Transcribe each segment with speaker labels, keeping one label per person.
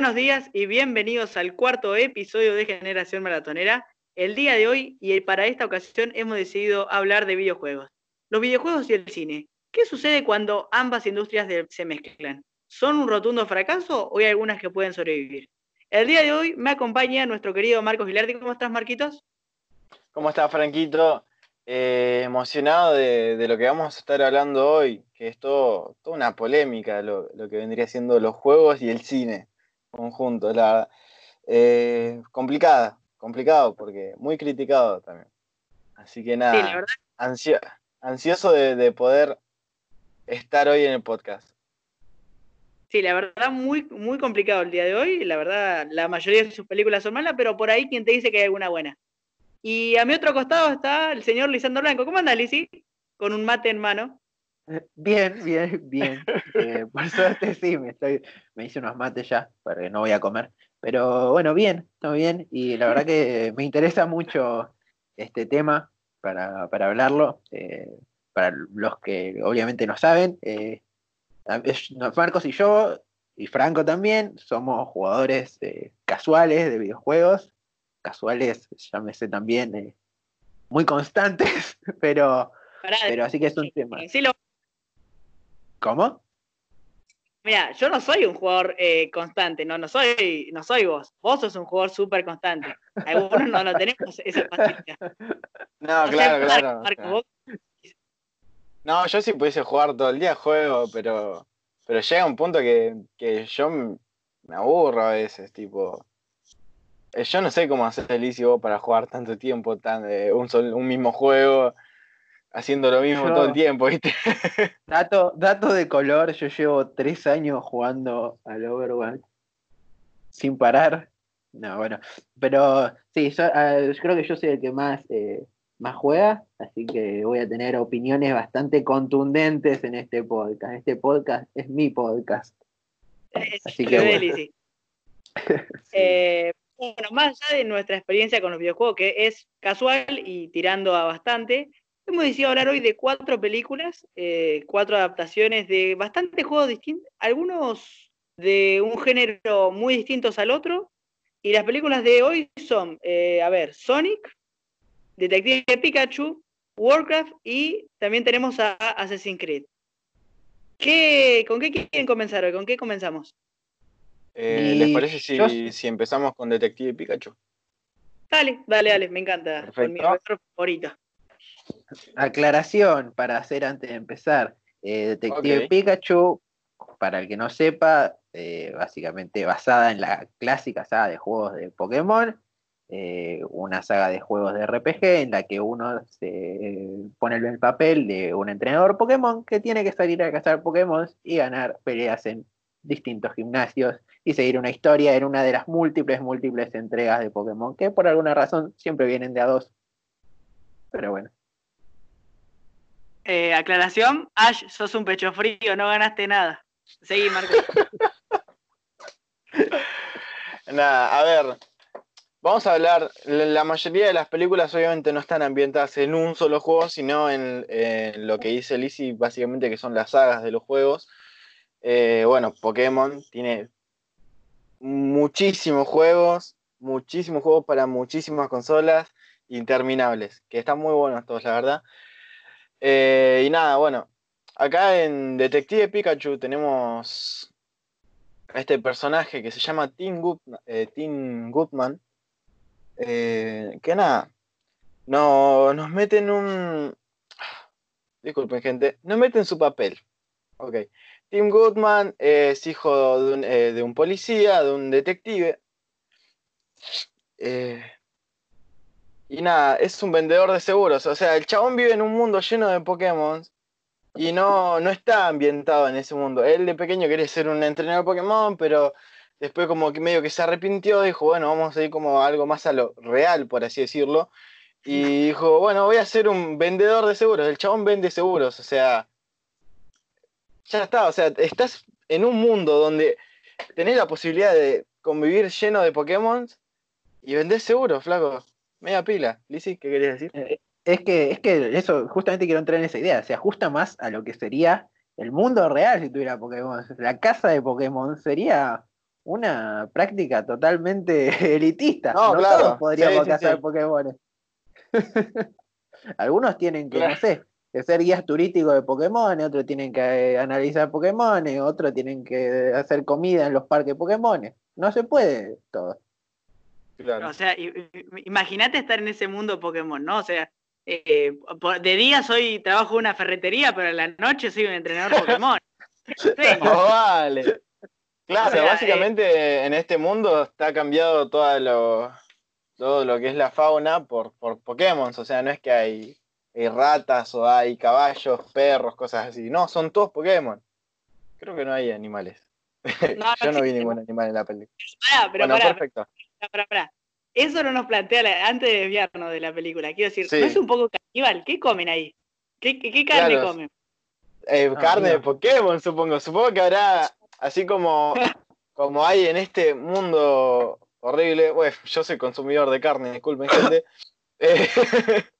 Speaker 1: Buenos días y bienvenidos al cuarto episodio de Generación Maratonera. El día de hoy y para esta ocasión hemos decidido hablar de videojuegos. Los videojuegos y el cine. ¿Qué sucede cuando ambas industrias se mezclan? ¿Son un rotundo fracaso o hay algunas que pueden sobrevivir? El día de hoy me acompaña nuestro querido Marcos Gilardi. ¿Cómo estás, Marquitos?
Speaker 2: ¿Cómo estás, Franquito? Eh, emocionado de, lo que vamos a estar hablando hoy, que es todo, toda una polémica lo, que vendría siendo los juegos y el cine conjunto. La, eh, complicada, complicado, porque muy criticado también. Así que nada, ansioso de, poder estar hoy en el podcast.
Speaker 1: Sí, la verdad, muy, muy complicado el día de hoy. La verdad, la mayoría de sus películas son malas, pero por ahí quien te dice que hay alguna buena. Y a mi otro costado está el señor Lisandro Blanco. ¿Cómo anda, Lisi? Con un mate en mano.
Speaker 3: Eh, bien, bien, bien. Eh, por suerte sí, me, estoy, me hice unos mates ya, porque no voy a comer. Pero bueno, bien, todo bien. Y la verdad que me interesa mucho este tema para, hablarlo. Eh, para los que obviamente no saben, Marcos y yo, y Franco también, somos jugadores casuales de videojuegos casuales, llámese también, muy constantes, pero, pero así que es un tema. ¿Cómo?
Speaker 1: Mira, yo no soy un jugador eh, constante, no, no soy, no soy vos. Vos sos un jugador súper constante. Algunos no lo tenemos esa paciencia.
Speaker 2: No, claro, claro. No, yo sí pudiese jugar todo el día juego, pero, pero llega un punto que, que yo me aburro a veces, tipo. Eh, yo no sé cómo hacer el vos para jugar tanto tiempo, tan, eh, un, un mismo juego, haciendo lo mismo todo el tiempo, ¿viste?
Speaker 3: Dato, dato de color, yo llevo tres años jugando al Overwatch sin parar. No, bueno, pero sí, yo, creo que yo soy el que más, eh, más juega, así que voy a tener opiniones bastante contundentes en este podcast. Este podcast es mi podcast.
Speaker 1: Así que, bueno, más allá de nuestra experiencia con los videojuegos, que es casual y tirando a bastante, hemos decidido hablar hoy de cuatro películas, eh, cuatro adaptaciones de bastantes juegos distintos, algunos de un género muy distintos al otro. Y las películas de hoy son, eh, a ver, Sonic, Detective Pikachu, Warcraft y también tenemos a Assassin's Creed. ¿Qué, ¿Con qué quieren comenzar hoy? ¿Con qué comenzamos?
Speaker 2: Eh, ¿Les parece si, empezamos con Detective Pikachu?
Speaker 1: Dale, dale, dale, me encanta. Con mi favorito.
Speaker 3: Aclaración para hacer antes de empezar. Eh, Detective Pikachu, para el que no sepa, eh, básicamente basada en la clásica saga de juegos de Pokémon, una saga de juegos de RPG en la que uno se pone el papel de un entrenador Pokémon que tiene que salir a cazar Pokémon y ganar peleas en distintos gimnasios y seguir una historia en una de las múltiples, múltiples entregas de Pokémon, que por alguna razón siempre vienen de a dos. Pero bueno.
Speaker 1: Eh, aclaración, Ash, sos un pecho frío, no ganaste nada. Seguí, Marco.
Speaker 2: nada, a ver, vamos a hablar, la mayoría de las películas obviamente no están ambientadas en un solo juego, sino en, lo que dice Lizzie, básicamente que son las sagas de los juegos. Eh, bueno, Pokémon tiene muchísimos juegos, muchísimos juegos para muchísimas consolas, interminables, que están muy buenos todos, la verdad. Eh, y nada, bueno, acá en Detective Pikachu tenemos este personaje que se llama Tim, Goodman, eh, eh, que nada, no, nos meten un... Disculpen gente, nos meten su papel. Ok. Tim Goodman es hijo de un, eh, policía, de un detective. Eh, y nada, es un vendedor de seguros. O sea, el chabón vive en un mundo lleno de Pokémon y no, no está ambientado en ese mundo. Él de pequeño quería ser un entrenador de Pokémon, pero después como que medio que se arrepintió, dijo, bueno, vamos a ir como algo más a lo real, por así decirlo. Y dijo, bueno, voy a ser un vendedor de seguros. El chabón vende seguros, o sea, ya está, o sea, estás en un mundo donde tenés la posibilidad de convivir lleno de Pokémon y vendés seguro, flaco. Media pila. Lizzy, ¿qué querías decir?
Speaker 3: Eh, es que, es que eso, justamente quiero entrar en esa idea. Se ajusta más a lo que sería el mundo real si tuviera Pokémon. La casa de Pokémon sería una práctica totalmente elitista.
Speaker 2: No,
Speaker 3: No,
Speaker 2: claro.
Speaker 3: todos podríamos
Speaker 2: Sí, sí,
Speaker 3: cazar
Speaker 2: sí.
Speaker 3: Pokémon. Algunos tienen que,
Speaker 2: Claro.
Speaker 3: no sé, que ser guías turísticos de Pokémon, otros tienen que eh, analizar Pokémon, otros tienen que hacer comida en los parques Pokémon. No se puede todo.
Speaker 2: Claro.
Speaker 1: O sea, imagínate estar en ese mundo Pokémon, ¿no? O sea, eh, de día soy trabajo en una ferretería, pero en la noche soy un entrenador Pokémon.
Speaker 2: Oh, vale. Claro,
Speaker 1: O sea,
Speaker 2: básicamente en este mundo está cambiado todo lo, todo lo que es la fauna por, por Pokémon. O sea, no es que hay, hay ratas o hay caballos, perros, cosas así. No, son todos Pokémon. Creo que no hay animales.
Speaker 1: No,
Speaker 2: Yo no vi ningún animal en la película.
Speaker 1: Pero
Speaker 2: bueno,
Speaker 1: pará,
Speaker 2: perfecto.
Speaker 1: Pará, pará. Eso no nos plantea la- antes de desviarnos de la película. Quiero decir,
Speaker 2: Sí.
Speaker 1: ¿no es un poco caníbal? ¿Qué comen ahí? ¿Qué, qué, qué carne
Speaker 2: Claro.
Speaker 1: comen?
Speaker 2: Eh,
Speaker 3: Ah,
Speaker 2: carne de
Speaker 3: mira.
Speaker 2: Pokémon, supongo. Supongo que habrá, así como, como hay en este mundo horrible. Bueno, yo soy consumidor de carne, disculpen, gente. Eh,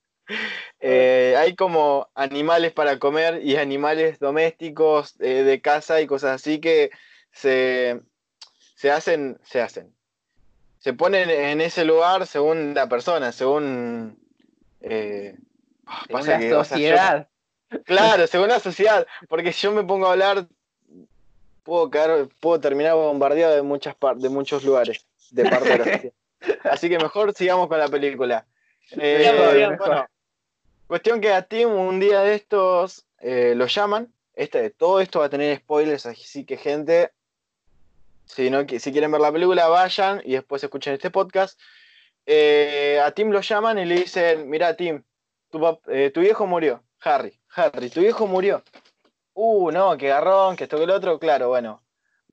Speaker 2: eh, hay como animales para comer y animales domésticos eh, de casa y cosas así que se, se hacen, se hacen. Se ponen en ese lugar según la persona, según. eh, ah,
Speaker 3: En
Speaker 2: pasa
Speaker 3: una
Speaker 2: que, o sea, yo-
Speaker 3: sociedad.
Speaker 2: Claro, según la sociedad, porque si yo me pongo a hablar, puedo caer, puedo terminar bombardeado de muchas de muchos lugares, de la. Así que mejor sigamos con la película. Eh,
Speaker 1: Sigamos, sigamos.
Speaker 2: bueno, cuestión que a Tim un día de estos eh, lo llaman. Este, todo esto va a tener spoilers, así que gente, si, no, si quieren ver la película, vayan y después escuchen este podcast. Eh, a Tim lo llaman y le dicen, mira Tim, tu, eh, tu viejo murió, Harry, Harry, tu viejo murió. Uh, no, que garrón, que esto que el otro, claro, bueno.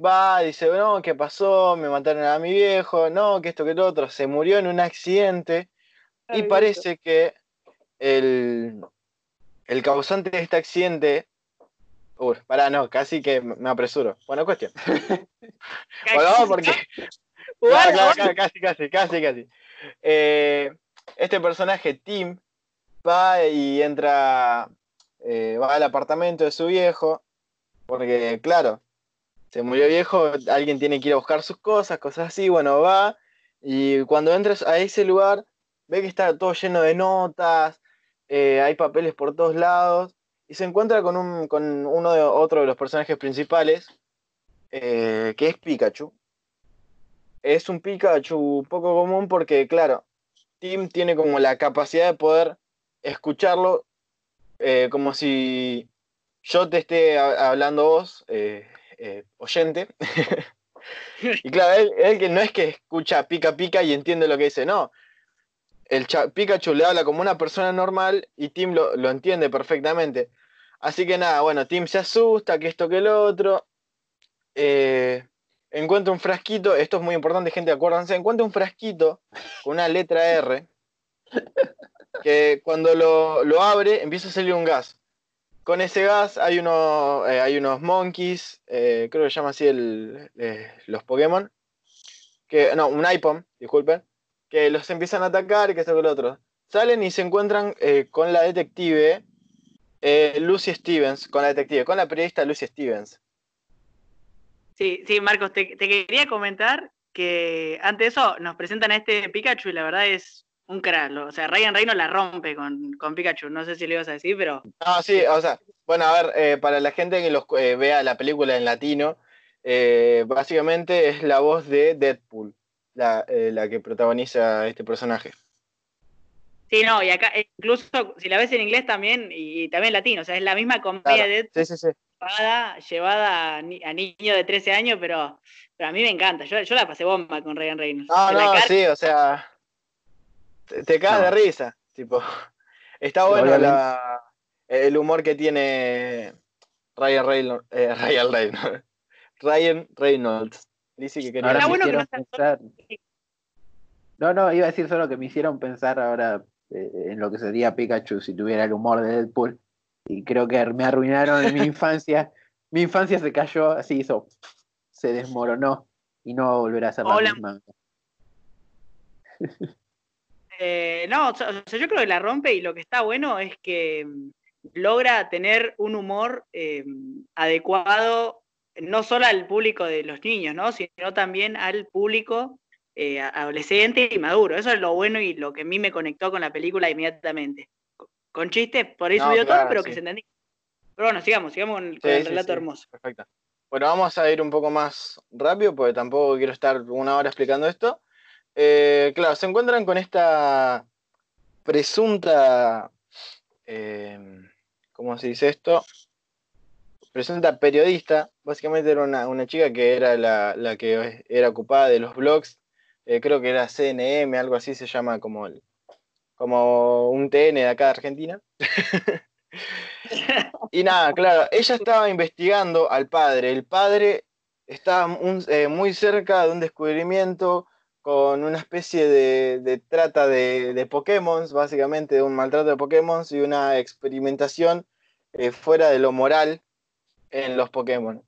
Speaker 2: Va, dice, no, ¿qué pasó? Me mataron a mi viejo, no, que esto que el otro, se murió en un accidente y parece que el, el causante de este accidente... Uy, pará, no, casi que me apresuro. Bueno, cuestión. Bueno, porque... Claro, claro, casi, casi, casi, casi. Eh, este personaje, Tim, va y entra, eh, va al apartamento de su viejo, porque, claro, se murió viejo, alguien tiene que ir a buscar sus cosas, cosas así, bueno, va, y cuando entras a ese lugar, ve que está todo lleno de notas, eh, hay papeles por todos lados, y se encuentra con, un, con uno de otro de los personajes principales, eh, que es Pikachu es un Pikachu poco común porque, claro, Tim tiene como la capacidad de poder escucharlo eh, como si yo te esté ha- hablando vos, eh, oyente. y claro, él, él que no es que escucha pica pica y entiende lo que dice, no. El Pikachu le habla como una persona normal y Tim lo, lo entiende perfectamente. Así que nada, bueno, Tim se asusta, que esto que el otro. Eh, encuentra un frasquito, esto es muy importante, gente, acuérdense, encuentra un frasquito con una letra R, que cuando lo, lo abre empieza a salir un gas. Con ese gas hay, uno, eh, hay unos monkeys, eh, creo que se llama así el, los Pokémon, que, no, un iPhone, disculpen, que los empiezan a atacar y que esto que lo otro. Salen y se encuentran con la detective eh, Lucy Stevens, con la detective, con la periodista Lucy Stevens.
Speaker 1: Sí, sí, Marcos, te, te quería comentar que antes de eso nos presentan a este Pikachu y la verdad es un crack. lo- O sea, Ryan Reynolds la rompe con, con Pikachu. No sé si le ibas a decir, pero
Speaker 2: No, sí, o sea, bueno, a ver, eh, para la gente que los, eh, vea la película en latino, eh, básicamente es la voz de Deadpool, la, eh, la que protagoniza este personaje.
Speaker 1: Sí, no, y acá eh, incluso si la ves en inglés también y, también latino, o sea, es la misma comedia
Speaker 2: Claro,
Speaker 1: de
Speaker 2: Sí, sí, sí.
Speaker 1: llevada, llevada a, ni- a niño de 13 años, pero, pero a mí me encanta. Yo, yo la pasé bomba con Ryan Reynolds.
Speaker 2: No,
Speaker 1: En
Speaker 2: no,
Speaker 1: cara-
Speaker 2: sí, o sea, te, te cagas
Speaker 3: No.
Speaker 2: de risa, tipo, está bueno la, el humor que tiene Ryan Reynolds, eh, Ryan Reynolds, Ryan Reynolds. Dice que quería
Speaker 3: Ahora me
Speaker 1: bueno que no
Speaker 3: pensar. No, no, iba a decir solo que me hicieron pensar ahora eh, en lo que sería Pikachu si tuviera el humor de Deadpool. Y creo que me arruinaron mi infancia. Mi infancia se cayó, así hizo, se desmoronó y no va a volver a ser la
Speaker 1: Hola.
Speaker 3: misma.
Speaker 1: Eh, no, o sea, yo creo que la rompe y lo que está bueno es que mm, logra tener un humor eh, adecuado no solo al público de los niños, ¿no? Sino también al público eh, adolescente y maduro. Eso es lo bueno y lo que a mí me conectó con la película inmediatamente. Con chistes, por ahí subió todo, pero que se entendía. Pero bueno, sigamos, sigamos con, el relato hermoso.
Speaker 2: Perfecto. Bueno, vamos a ir un poco más rápido porque tampoco quiero estar una hora explicando esto. Eh, claro, se encuentran con esta presunta, eh, ¿cómo se dice esto? Presunta periodista, básicamente era una, chica que era la, que era ocupada de los blogs, eh, creo que era CNM, algo así se llama como, como un TN de acá de Argentina. y nada, claro, ella estaba investigando al padre, el padre estaba muy cerca de un descubrimiento con una especie de, trata de, Pokémon, básicamente de un maltrato de Pokémon y una experimentación eh, fuera de lo moral en los Pokémon.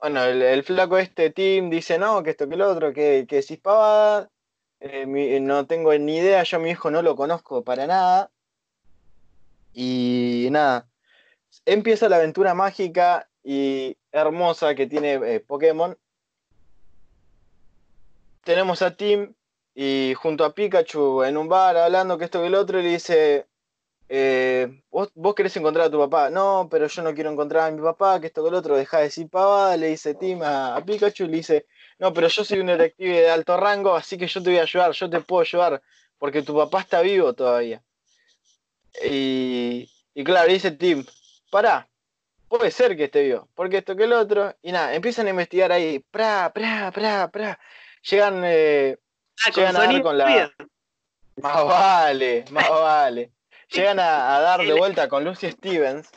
Speaker 2: Bueno, el, flaco este team dice no, que esto que lo otro, que, que si pavada, eh, no tengo ni idea, yo a mi hijo no lo conozco para nada. Y nada, empieza la aventura mágica y hermosa que tiene eh, Pokémon tenemos a Tim y junto a Pikachu en un bar hablando que esto que el otro y le dice, eh, ¿vos, querés encontrar a tu papá. No, pero yo no quiero encontrar a mi papá, que esto que el otro, deja de decir pavada, le dice Tim a, Pikachu y le dice, no, pero yo soy un detective de alto rango, así que yo te voy a ayudar, yo te puedo ayudar, porque tu papá está vivo todavía. Y, y claro, dice Tim, pará, puede ser que esté vivo, porque esto que el otro, y nada, empiezan a investigar ahí, pra, pra, pra, pra, llegan, eh, ah, llegan a dar con la. Más vale, más vale. Llegan a, dar de vuelta con Lucy Stevens.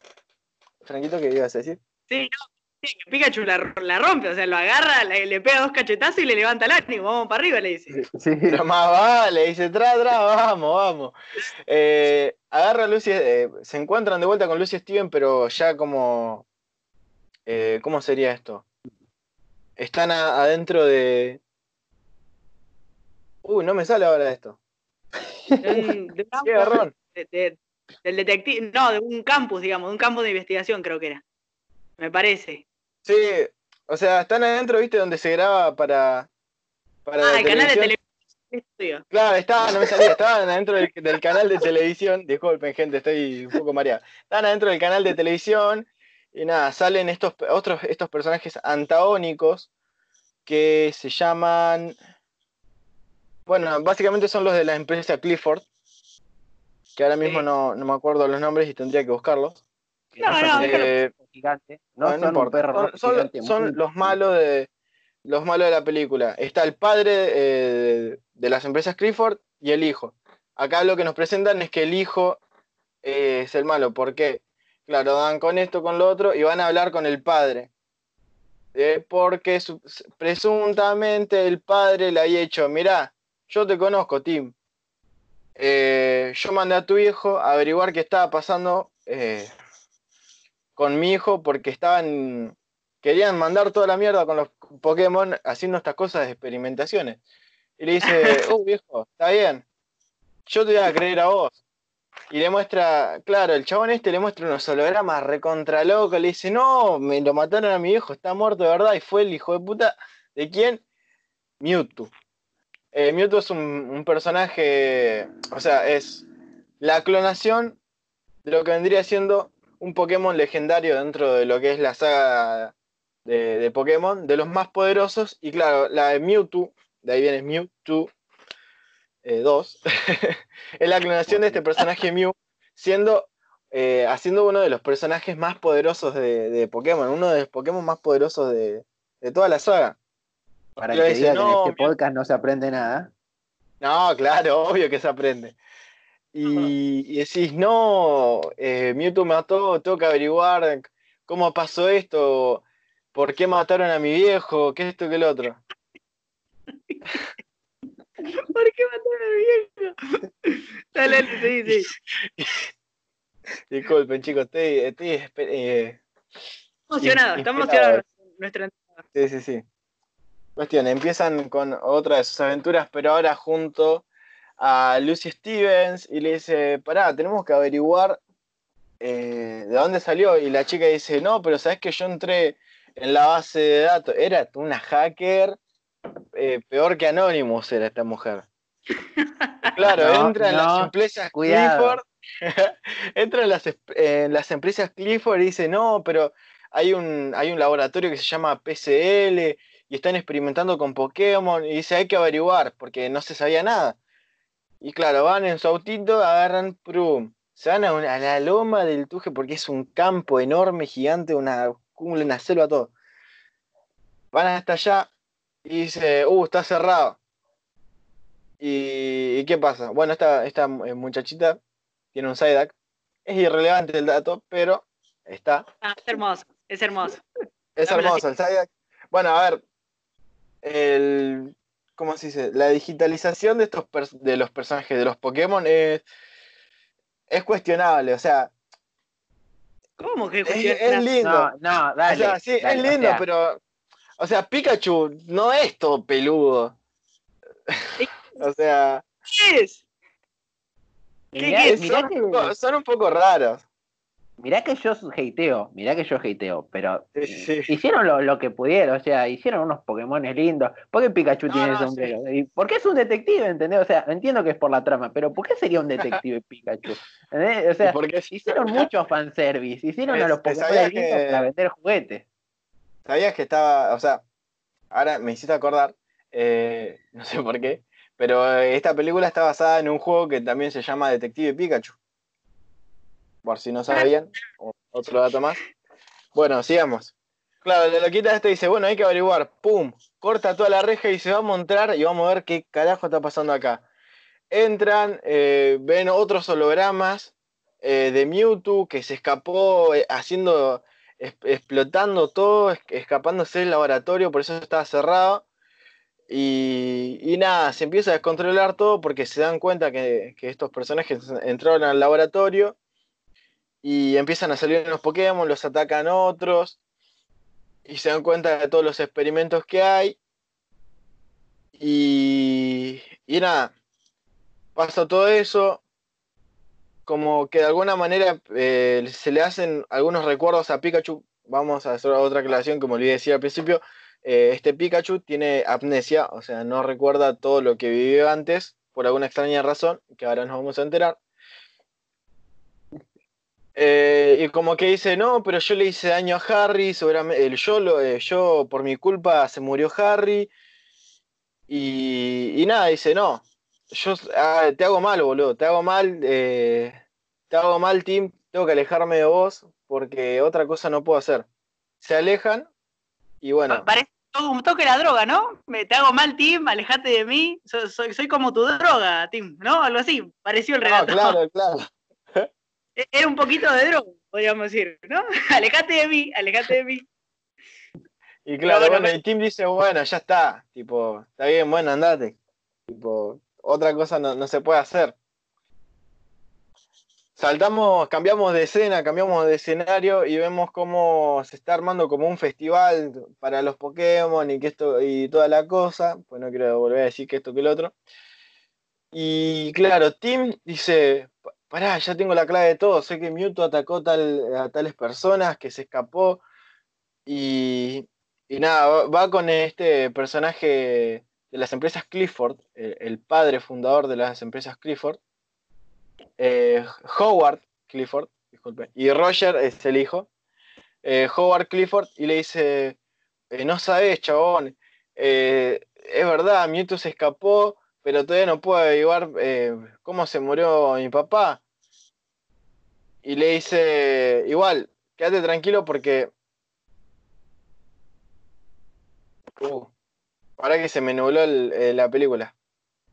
Speaker 2: Franquito, ¿qué ibas a decir?
Speaker 1: Sí, no, Pikachu la, rompe, o sea, lo agarra, le, pega dos cachetazos y le levanta el ánimo, vamos para arriba, le dice.
Speaker 2: Sí, pero más vale, dice, tra, tra, vamos, vamos. Eh, agarra a Lucy, eh, se encuentran de vuelta con Lucy Stevens, pero ya como. ¿Cómo sería esto? Están adentro de, Uy, no me sale ahora esto.
Speaker 1: De, Qué del detective, no, de un campus, digamos, de un campo de investigación creo que era. Me parece.
Speaker 2: Sí, o sea, están adentro, ¿viste? Donde se graba para.
Speaker 1: para ah, el canal de televisión.
Speaker 2: Claro, estaban, no me salía, estaban adentro del, canal de televisión. Disculpen, gente, estoy un poco mareado. Estaban adentro del canal de televisión y nada, salen estos otros estos personajes antagónicos que se llaman bueno, básicamente son los de la empresa Clifford, que ahora mismo no, me acuerdo los nombres y tendría que buscarlos.
Speaker 1: No, no,
Speaker 2: eh, no, no, importa. Son, los malos de los malos de la película. Está el padre eh, de las empresas Clifford y el hijo. Acá lo que nos presentan es que el hijo eh, es el malo. ¿Por qué? Claro, dan con esto, con lo otro y van a hablar con el padre. porque presuntamente el padre le ha hecho, mirá, yo te conozco, Tim. Eh, yo mandé a tu hijo a averiguar qué estaba pasando eh, con mi hijo porque estaban. querían mandar toda la mierda con los Pokémon haciendo estas cosas de experimentaciones. Y le dice, oh viejo, está bien. Yo te voy a creer a vos. Y le muestra, claro, el chabón este le muestra unos hologramas recontra loco, le dice, no, me lo mataron a mi hijo, está muerto de verdad, y fue el hijo de puta. ¿De quién? Mewtwo. Eh, Mewtwo es un, personaje, o sea, es la clonación de lo que vendría siendo un Pokémon legendario dentro de lo que es la saga de, Pokémon, de los más poderosos. Y claro, la de Mewtwo, de ahí viene Mewtwo 2, eh, es la clonación de este personaje Mew, siendo, eh, haciendo uno de los personajes más poderosos de, Pokémon, uno de los Pokémon más poderosos de toda la saga.
Speaker 3: Para que diga que en este podcast no se aprende nada.
Speaker 2: No, claro, obvio que se aprende. Y, decís, no, eh, Mewtwo mató, tengo que averiguar cómo pasó esto, por qué mataron a mi viejo, qué esto, qué el otro.
Speaker 1: ¿Por qué mataron a mi viejo? Dale, sí, sí.
Speaker 2: Disculpen, chicos, estoy, estoy
Speaker 1: eh, emocionado, está emocionado nuestra
Speaker 2: Sí, sí, sí. Cuestión, empiezan con otra de sus aventuras, pero ahora junto a Lucy Stevens y le dice, pará, tenemos que averiguar eh, de dónde salió. Y la chica dice, no, pero sabes que yo entré en la base de datos. Era una hacker, eh, peor que Anonymous era esta mujer. Claro, entra en las empresas Clifford, entra en las, en las empresas Clifford y dice, no, pero hay un, hay un laboratorio que se llama PCL y están experimentando con Pokémon y dice, hay que averiguar porque no se sabía nada. Y claro, van en su autito, agarran, prum, se van a, la loma del Tuje porque es un campo enorme, gigante, una cúmula, una selva, todo. Van hasta allá y dice, uh, está cerrado. ¿Y, qué pasa? Bueno, esta, esta eh, muchachita tiene un Psyduck. Es irrelevante el dato, pero está.
Speaker 1: Ah, es hermoso, es hermoso.
Speaker 2: Es hermoso el Psyduck. Bueno, a ver, el, ¿cómo se dice? La digitalización de estos de los personajes de los Pokémon es es cuestionable, o sea.
Speaker 1: ¿Cómo que
Speaker 2: es, lindo?
Speaker 3: No, no, dale.
Speaker 2: O sea, sí, es lindo, pero. O sea, Pikachu no es todo peludo. o sea.
Speaker 1: ¿Qué es?
Speaker 2: ¿Qué, es? son, un poco raros.
Speaker 3: Mirá que yo hateo, mirá que yo hateo, pero hicieron lo, que pudieron, o sea, hicieron unos Pokémon lindos. ¿Por qué Pikachu tiene el sombrero? ¿Y ¿Por qué es un detective, entendés? O sea, entiendo que es por la trama, pero ¿por qué sería un detective Pikachu? O sea, hicieron mucho fanservice, hicieron a los Pokémon lindos para vender juguetes.
Speaker 2: ¿Sabías que estaba, o sea, ahora me hiciste acordar, eh, no sé por qué, pero esta película está basada en un juego que también se llama Detective Pikachu por si no sabían, otro dato más. Bueno, sigamos. Claro, la loquita este dice, bueno, hay que averiguar, pum, corta toda la reja y se va a montar y vamos a ver qué carajo está pasando acá. Entran, eh, ven otros hologramas eh, de Mewtwo que se escapó eh, haciendo, explotando todo, escapándose del laboratorio, por eso estaba cerrado. Y, nada, se empieza a descontrolar todo porque se dan cuenta que, que estos personajes entraron al laboratorio y empiezan a salir unos Pokémon, los atacan otros y se dan cuenta de todos los experimentos que hay. Y, nada, pasa todo eso, como que de alguna manera eh, se le hacen algunos recuerdos a Pikachu. Vamos a hacer otra aclaración me olvidé decir al principio. Eh, este Pikachu tiene amnesia, o sea, no recuerda todo lo que vivió antes, por alguna extraña razón, que ahora nos vamos a enterar. Eh, y como que dice, no, pero yo le hice daño a Harry, seguramente, yo, lo, eh, yo por mi culpa se murió Harry. Y, nada, dice, no, yo ah, te hago mal, boludo, te hago mal, eh, te hago mal, Tim, tengo que alejarme de vos porque otra cosa no puedo hacer. Se alejan y bueno.
Speaker 1: Parece un toque la droga, ¿no? Me, te hago mal, Tim, alejate de mí, soy, soy, como tu droga, Tim, ¿no? Algo así, pareció el relato.
Speaker 2: claro, claro.
Speaker 1: E-, era un poquito de droga, podríamos decir, ¿no? alejate de mí, alejate de mí.
Speaker 2: Y claro, bueno, el team dice, bueno, ya está, tipo, está bien, bueno, andate. Tipo, otra cosa no, se puede hacer. Saltamos, cambiamos de escena, cambiamos de escenario y vemos cómo se está armando como un festival para los Pokémon y que esto y toda la cosa. Pues no quiero volver a decir que esto que el otro. Y claro, Tim dice, pará, ya tengo la clave de todo, sé que Mewtwo atacó a tales personas, que se escapó, y, nada, va, con este personaje de las empresas Clifford, el, padre fundador de las empresas Clifford, eh, Howard Clifford, disculpe, y Roger es el hijo, eh, Howard Clifford, y le dice, eh, no sabes, chabón, es verdad, Mewtwo se escapó, pero todavía no puedo averiguar eh, cómo se murió mi papá. Y le dice, igual, quédate tranquilo porque... Uh, para que se me nubló eh, la película.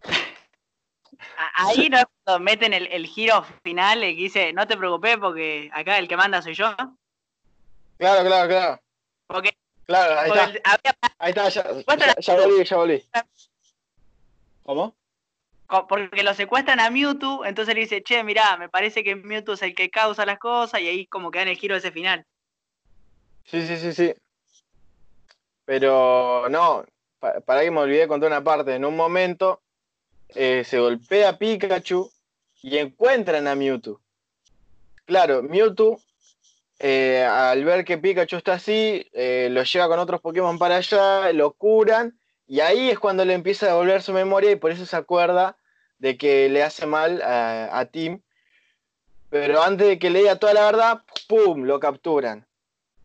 Speaker 1: Ahí no cuando meten el, giro final y dice, no te preocupes porque acá el que manda soy yo.
Speaker 2: Claro, claro, claro.
Speaker 1: Porque,
Speaker 2: claro, ahí está. ahí está, ya, ya volví, ya volví. ¿Cómo?
Speaker 1: Porque lo secuestran a Mewtwo, entonces le dice, che, mirá, me parece que Mewtwo es el que causa las cosas, y ahí como que dan el giro de ese final.
Speaker 2: Sí, sí, sí, sí. Pero no, para, que me olvidé de contar una parte. En un momento eh, se golpea a Pikachu y encuentran a Mewtwo. Claro, Mewtwo eh, al ver que Pikachu está así, eh, lo lleva con otros Pokémon para allá, lo curan, y ahí es cuando le empieza a devolver su memoria y por eso se acuerda de que le hace mal a, a Tim. Pero antes de que le diga toda la verdad, ¡pum! lo capturan.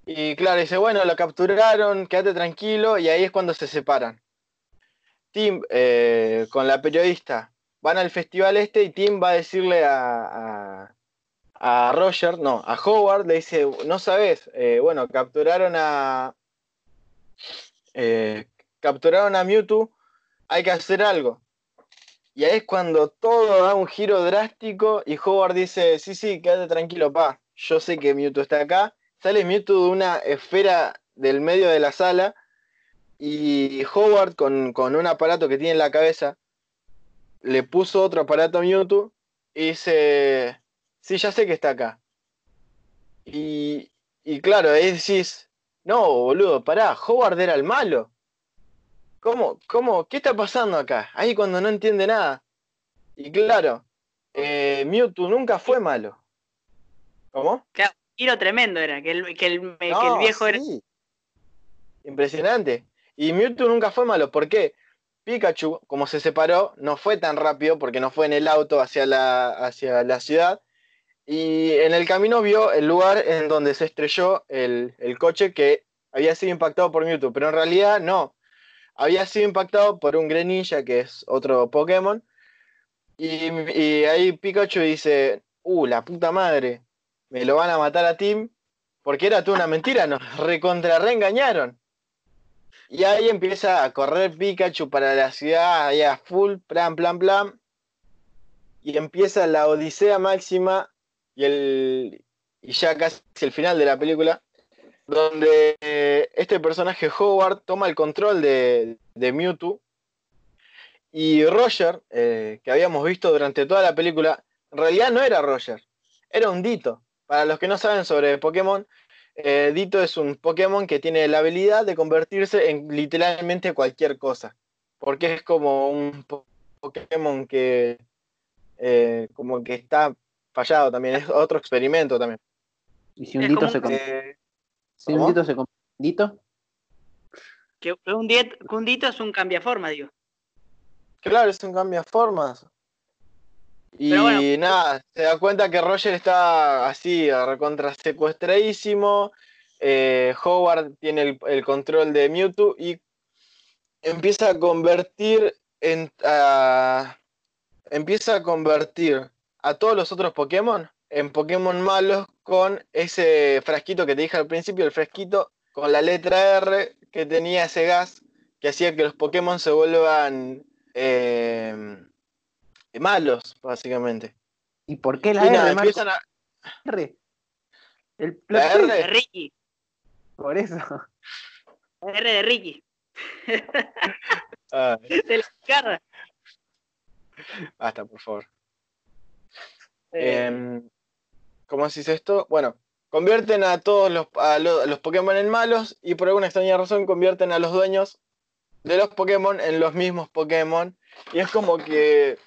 Speaker 2: Y claro, dice, bueno, lo capturaron, quédate tranquilo, y ahí es cuando se separan. Tim, eh, con la periodista, van al festival este y Tim va a decirle a, a, Roger, no, a Howard, le dice, no sabes, eh, bueno, capturaron a... Eh, capturaron a Mewtwo, hay que hacer algo. Y ahí es cuando todo da un giro drástico y Howard dice, sí, sí, quédate tranquilo, pa, yo sé que Mewtwo está acá sale Mewtwo de una esfera del medio de la sala y Howard con, un aparato que tiene en la cabeza le puso otro aparato a Mewtwo y dice, sí, ya sé que está acá. Y, y claro, ahí decís, no, boludo, pará, Howard era el malo. ¿Cómo? ¿Cómo? ¿Qué está pasando acá? Ahí cuando no entiende nada. Y claro, eh, Mewtwo nunca fue malo. ¿Cómo?
Speaker 1: Claro, giro tremendo era, que el, que el, viejo era.
Speaker 2: Impresionante. Y Mewtwo nunca fue malo. ¿Por qué? Pikachu, como se separó, no fue tan rápido porque no fue en el auto hacia la, hacia la ciudad. Y en el camino vio el lugar en donde se estrelló el, coche que había sido impactado por Mewtwo. Pero en realidad no. Había sido impactado por un Greninja, que es otro Pokémon. Y, ahí Pikachu dice, uh, la puta madre me lo van a matar a Tim, porque era toda una mentira, nos recontra reengañaron. Y ahí empieza a correr Pikachu para la ciudad, ahí a full, plan, plan, plan. Y empieza la odisea máxima y, el, y ya casi el final de la película, donde eh, este personaje Howard toma el control de, de Mewtwo. Y Roger, eh, que habíamos visto durante toda la película, en realidad no era Roger, era un Dito. Para los que no saben sobre Pokémon, eh, Dito es un Pokémon que tiene la habilidad de convertirse en literalmente cualquier cosa. Porque es como un Pokémon que eh, como que está fallado también, es otro experimento también.
Speaker 3: ¿Y si un Dito se convierte? ¿Si un Dito se Dito?
Speaker 1: Que un, Dito es un cambiaforma, digo.
Speaker 2: Claro, es un cambiaformas. Y nada, se da cuenta que Roger está así, recontra secuestradísimo. Eh, Howard tiene el, control de Mewtwo y empieza a convertir en. empieza a convertir a todos los otros Pokémon en Pokémon malos con ese frasquito que te dije al principio, el frasquito con la letra R que tenía ese gas que hacía que los Pokémon se vuelvan. Eh, malos, básicamente.
Speaker 3: ¿Y por qué la R, empiezan a...
Speaker 1: R. El la R de Ricky.
Speaker 3: Por eso.
Speaker 1: R de Ricky. Ah. Se la cara.
Speaker 2: Basta, por favor. Eh. Em, ¿Cómo se esto? Bueno, convierten a todos los Pokémon en malos y por alguna extraña razón convierten a los dueños de los Pokémon en los mismos Pokémon. Y es como que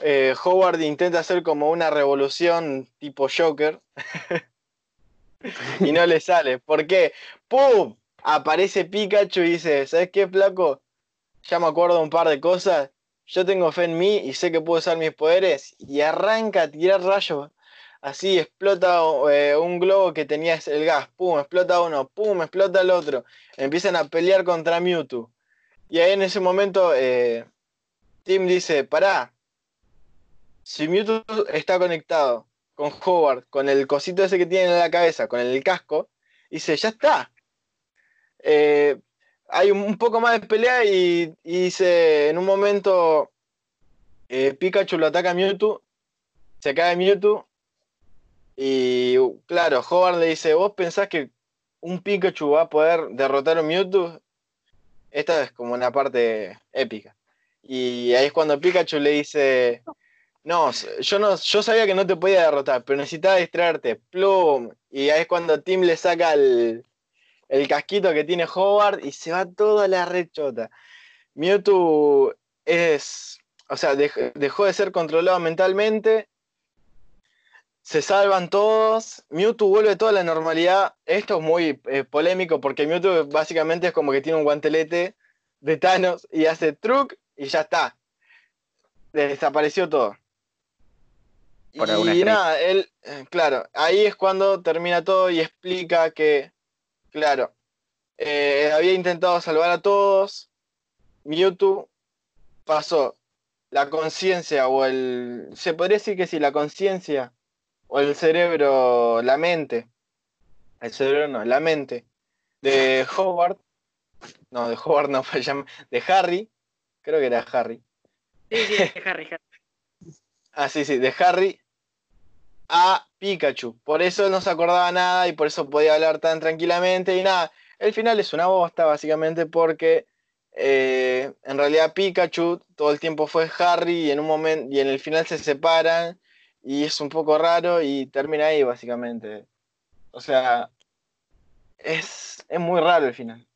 Speaker 2: eh, Howard intenta hacer como una revolución tipo Joker y no le sale. ¿Por qué? ¡Pum! Aparece Pikachu y dice, ¿sabes qué, flaco? Ya me acuerdo un par de cosas. Yo tengo fe en mí y sé que puedo usar mis poderes. Y arranca a tirar rayos. Así explota eh, un globo que tenía el gas. ¡Pum! Explota uno. ¡Pum! Explota el otro. Empiezan a pelear contra Mewtwo. Y ahí en ese momento eh, Tim dice, pará, si Mewtwo está conectado con Howard, con el cosito ese que tiene en la cabeza, con el casco, dice, ya está. Eh, hay un, poco más de pelea y, dice, en un momento Pikachu lo ataca a Mewtwo, se cae Mewtwo y claro, Howard le dice, ¿vos pensás que un Pikachu va a poder derrotar a un Mewtwo? Esta es como una parte épica. Y ahí es cuando Pikachu le dice, no, yo no, yo sabía que no te podía derrotar, pero necesitaba distraerte. Plum. Y ahí es cuando Tim le saca el, casquito que tiene Howard y se va toda la rechota. Mewtwo es. O sea, dejó de ser controlado mentalmente. Se salvan todos, Mewtwo vuelve toda la normalidad. Esto es muy eh, polémico porque Mewtwo básicamente es como que tiene un guantelete de Thanos y hace truc y ya está. Desapareció todo. y nada, él, eh, claro, ahí es cuando termina todo y explica que, claro, eh, había intentado salvar a todos. Mewtwo pasó la conciencia o el. Se podría decir que sí, la conciencia o el cerebro, la mente, el cerebro no, la mente de Howard, no, de Howard no, de Harry, creo que era Harry.
Speaker 1: Sí, sí, de Harry,
Speaker 2: Harry. ah, sí, sí, de Harry a Pikachu. Por eso no se acordaba nada y por eso podía hablar tan tranquilamente y nada. El final es una bosta, básicamente, porque eh, en realidad Pikachu todo el tiempo fue Harry y en un momento y en el final se separan y es un poco raro y termina ahí básicamente. O sea, es, muy raro el final.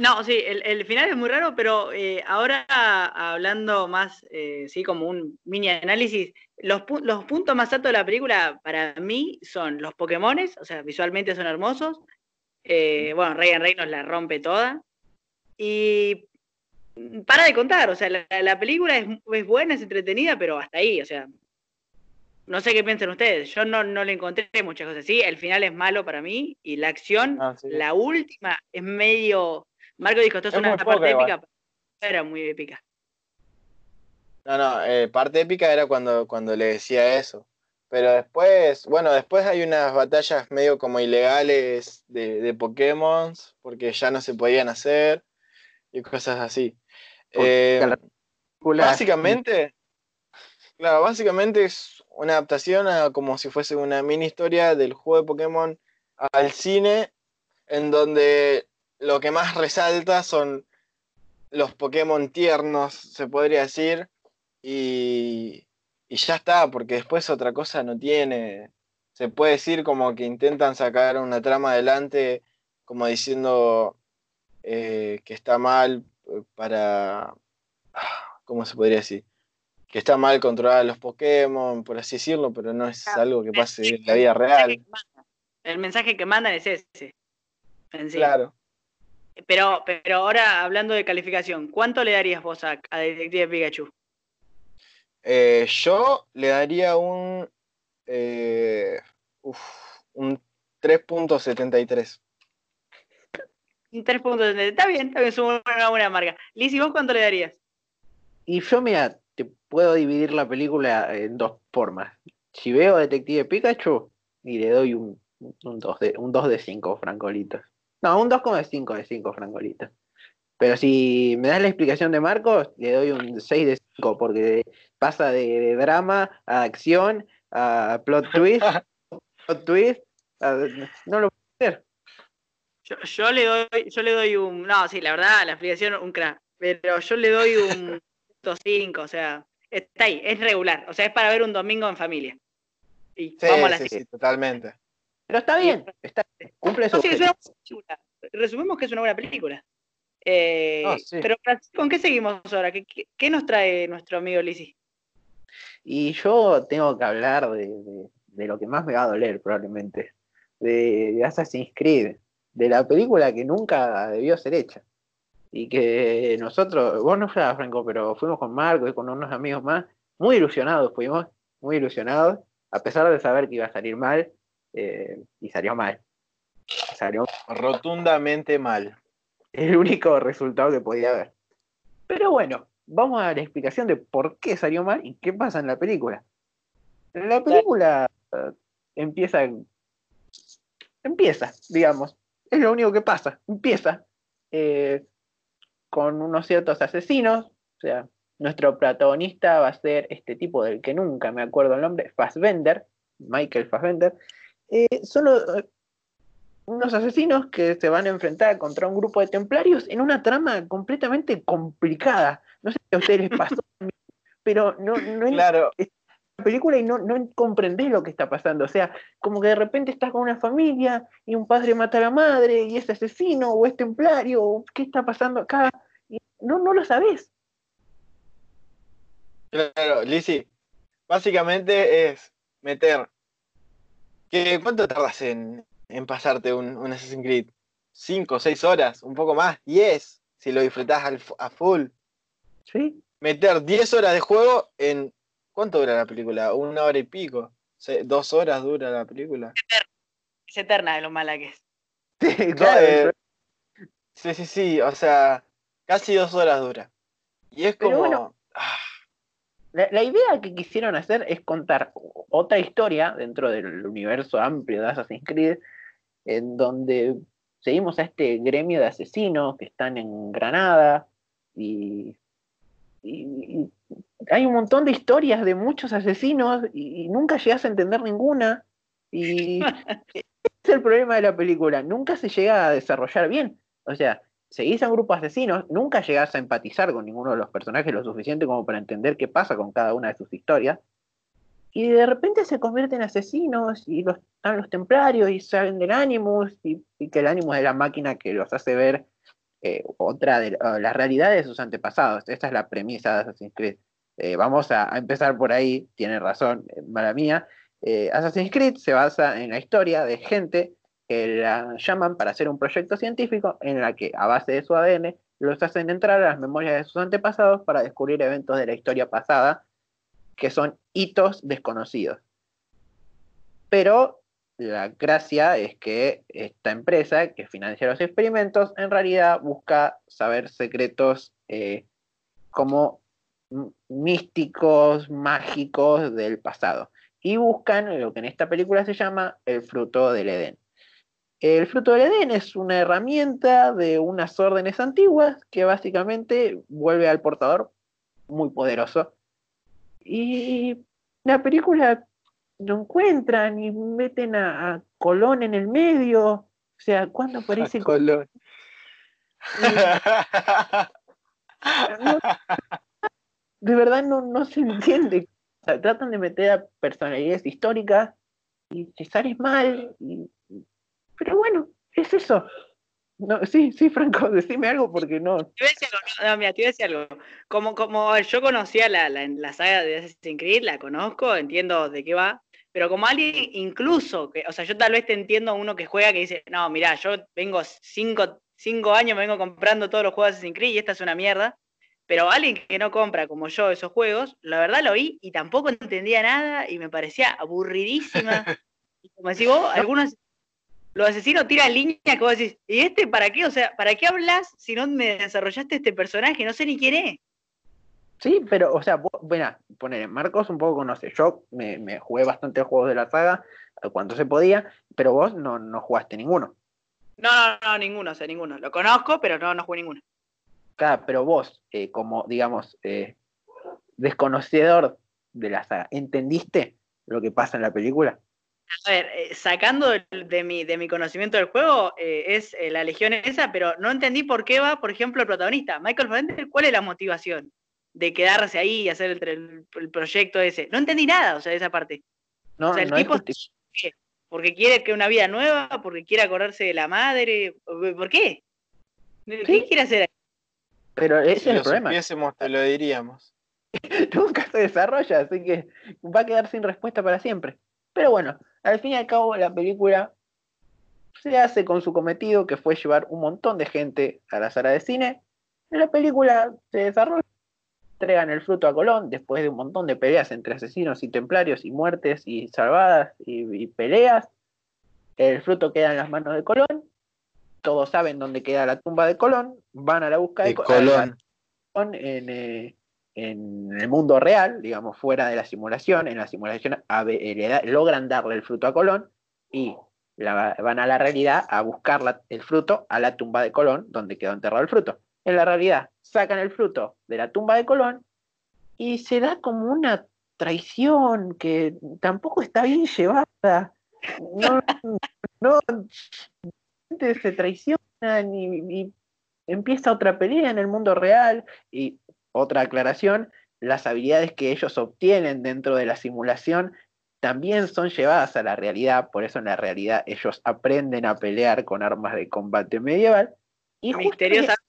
Speaker 1: No, sí, el, final es muy raro, pero eh, ahora hablando más, eh, sí, como un mini análisis, los, los, puntos más altos de la película para mí son los Pokémones, o sea, visualmente son hermosos. Eh, bueno, Ryan Reynolds la rompe toda. Y para de contar, o sea, la, película es, es, buena, es entretenida, pero hasta ahí, o sea, no sé qué piensan ustedes. Yo no, no le encontré muchas cosas así. El final es malo para mí. Y la acción, ah, la última, es medio. Marco dijo, esto es, una parte épica. Era muy épica.
Speaker 2: No, no, eh, parte épica era cuando, cuando le decía eso. Pero después, bueno, después hay unas batallas medio como ilegales de, de Pokémon, porque ya no se podían hacer y cosas así. Eh, básicamente, claro, básicamente es una adaptación a como si fuese una mini historia del juego de Pokémon al cine, en donde lo que más resalta son los Pokémon tiernos, se podría decir, y, y ya está, porque después otra cosa no tiene. Se puede decir como que intentan sacar una trama adelante, como diciendo eh, que está mal eh, para... ¿Cómo se podría decir? Que está mal controlar a los Pokémon, por así decirlo, pero no es algo que pase en la vida real.
Speaker 1: El mensaje que mandan es ese.
Speaker 2: Claro.
Speaker 1: Pero, pero ahora, hablando de calificación, ¿cuánto le darías vos a, Detective Pikachu?
Speaker 2: Eh, yo le daría un, eh, un 3.73.
Speaker 1: Un 3.73, está bien, está bien, es una buena marca. Liz, ¿y vos cuánto le darías?
Speaker 3: Y yo, mira, puedo dividir la película en dos formas. Si veo Detective Pikachu, y le doy un, un 2 de, un 2 de 5 francolitos. No, un 2,5 de 5 francolitos. Pero si me das la explicación de Marcos, le doy un 6 de 5, porque pasa de, drama a acción, a plot twist, plot twist, no lo puedo hacer.
Speaker 1: Yo, yo, le doy, yo le doy un, no, sí, la verdad, la explicación un crack, pero yo le doy un 5, o sea, está ahí, es regular. O sea, es para ver un domingo en familia.
Speaker 2: Y vamos a la sí, sí, totalmente.
Speaker 3: Pero está bien, está, cumple su
Speaker 1: Resumimos que es una buena película. Eh, pero, ¿con qué seguimos ahora? ¿Qué, qué, nos trae nuestro amigo Lizzy?
Speaker 3: Y yo tengo que hablar de, de, lo que más me va a doler, probablemente. De, de Assassin's Creed. De la película que nunca debió ser hecha y que nosotros, vos no fueras Franco, pero fuimos con Marco y con unos amigos más, muy ilusionados fuimos, muy ilusionados, a pesar de saber que iba a salir mal, eh, y salió mal.
Speaker 2: Salió rotundamente mal.
Speaker 3: El único resultado que podía haber. Pero bueno, vamos a la explicación de por qué salió mal y qué pasa en la película. La película eh, empieza, empieza, digamos, es lo único que pasa, empieza. Eh, con unos ciertos asesinos, o sea, nuestro protagonista va a ser este tipo del que nunca me acuerdo el nombre, Fassbender, Michael Fassbender, eh, son unos asesinos que se van a enfrentar contra un grupo de templarios en una trama completamente complicada. No sé si a ustedes les pasó, pero no, no
Speaker 2: claro.
Speaker 3: es película y no, no comprendés lo que está pasando. O sea, como que de repente estás con una familia y un padre mata a la madre y es asesino o es templario, ¿qué está pasando acá? no, no lo sabés.
Speaker 2: Claro, Lizzy, básicamente es meter ¿Qué, ¿Cuánto tardas en, pasarte un, Assassin's Creed? ¿Cinco o seis horas? ¿Un poco más? ¿Diez? Si lo disfrutás a full.
Speaker 3: Sí.
Speaker 2: Meter diez horas de juego en. ¿Cuánto dura la película? ¿Una hora y pico? ¿Dos horas dura la película?
Speaker 1: Es eterna de lo mala que es.
Speaker 2: Sí, claro. Eh, sí, sí, sí. O sea, casi dos horas dura. Y es como. Ah.
Speaker 3: La, idea que quisieron hacer es contar otra historia dentro del universo amplio de Assassin's Creed, en donde seguimos a este gremio de asesinos que están en Granada y, hay un montón de historias de muchos asesinos y, nunca llegas a entender ninguna. Y es el problema de la película, nunca se llega a desarrollar bien. O sea, seguís a un grupo de asesinos, nunca llegás a empatizar con ninguno de los personajes lo suficiente como para entender qué pasa con cada una de sus historias. Y de repente se convierten en asesinos y los, están los templarios y salen del Animus y, que el Animus es la máquina que los hace ver eh, otra de la realidad de sus antepasados. Esta es la premisa de Assassin's Creed. Eh, vamos a, empezar por ahí, tiene razón, eh, mala mía. Assassin's Creed se basa en la historia de gente que la llaman para hacer un proyecto científico en la que, a base de su ADN, los hacen entrar a las memorias de sus antepasados para descubrir eventos de la historia pasada que son hitos desconocidos. Pero la gracia es que esta empresa que financia los experimentos en realidad busca saber secretos eh, como místicos, mágicos del pasado. Y buscan lo que en esta película se llama el fruto del Edén. El fruto del Edén es una herramienta de unas órdenes antiguas que básicamente vuelve al portador muy poderoso. Y la película lo encuentran y meten a, Colón en el medio. O sea, ¿cuándo aparece
Speaker 2: Colón?
Speaker 3: de verdad no, no se entiende. tratan de meter a personalidades históricas y te sales mal. Y pero bueno, es eso. No, sí, sí, Franco, decime algo porque no.
Speaker 1: Te voy a decir algo, no, mira, te voy a decir algo. Como, como yo conocía la, la, la, saga de Assassin's Creed, la conozco, entiendo de qué va, pero como alguien incluso, que, o sea, yo tal vez te entiendo uno que juega que dice, no, mira, yo vengo cinco, cinco años, me vengo comprando todos los juegos de Assassin's Creed y esta es una mierda, pero alguien que no compra como yo esos juegos, la verdad lo vi y tampoco entendía nada y me parecía aburridísima. y como decís vos, algunos los asesinos tiran líneas que vos decís, ¿y este para qué? O sea, ¿para qué hablas si no me desarrollaste este personaje? No sé ni quién es.
Speaker 3: Sí, pero, o sea, bueno, poner, Marcos un poco conoce. Yo me, jugué bastante juegos de la saga, cuanto se podía, pero vos no, no jugaste ninguno.
Speaker 1: No, no, no, ninguno, o sea, ninguno. Lo conozco, pero no, no jugué ninguno.
Speaker 3: Claro, pero vos, eh, como, digamos, eh, desconocedor de la saga, ¿entendiste lo que pasa en la película?
Speaker 1: A ver, eh, sacando de, mi, de mi conocimiento del juego, eh, es eh, la legión esa, pero no entendí por qué va, por ejemplo, el protagonista, Michael Fassbender, ¿cuál es la motivación de quedarse ahí y hacer el, proyecto ese? No entendí nada, o sea, de esa parte. No, o sea, el tipo porque quiere que una vida nueva, porque quiere acordarse de la madre, ¿por qué? ¿Qué quiere hacer ahí?
Speaker 3: Pero ese es el problema.
Speaker 2: te lo diríamos.
Speaker 3: Nunca se desarrolla, así que va a quedar sin respuesta para siempre. Pero bueno, al fin y al cabo la película se hace con su cometido, que fue llevar un montón de gente a la sala de cine. La película se desarrolla, entregan el fruto a Colón después de un montón de peleas entre asesinos y templarios y muertes y salvadas y, peleas. El fruto queda en las manos de Colón. Todos saben dónde queda la tumba de Colón. Van a la búsqueda de, Colón. En, eh, en el mundo real, digamos, fuera de la simulación, en la simulación logran darle el fruto a Colón y van a la realidad a buscar el fruto a la tumba de Colón, donde quedó enterrado el fruto. En la realidad, sacan el fruto de la tumba de Colón y se da como una traición que tampoco está bien llevada. No, no se traicionan y empieza otra pelea en el mundo real y otra aclaración, las habilidades que ellos obtienen dentro de la simulación también son llevadas a la realidad, por eso en la realidad ellos aprenden a pelear con armas de combate medieval. Y
Speaker 1: misteriosamente.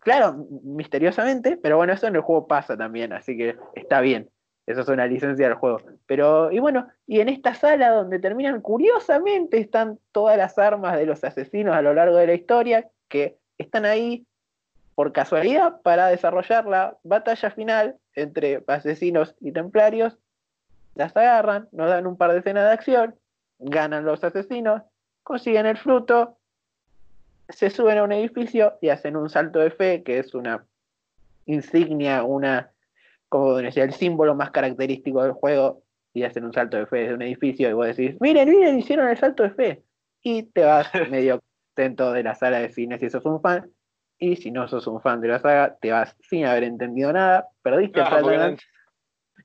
Speaker 3: Claro, misteriosamente, pero bueno, eso en el juego pasa también, así que está bien. eso es una licencia del juego. Pero, y bueno, y en esta sala donde terminan, curiosamente, están todas las armas de los asesinos a lo largo de la historia, que están ahí por casualidad para desarrollar la batalla final entre asesinos y templarios. Las agarran, nos dan un par de escenas de acción, ganan los asesinos, consiguen el fruto, se suben a un edificio y hacen un salto de fe, que es una insignia, una como decía, el símbolo más característico del juego, y hacen un salto de fe desde un edificio y vos decís, miren, miren, hicieron el salto de fe. Y te vas medio contento de la sala de cine si sos un fan. Y si no sos un fan de la saga, te vas sin haber entendido nada, perdiste el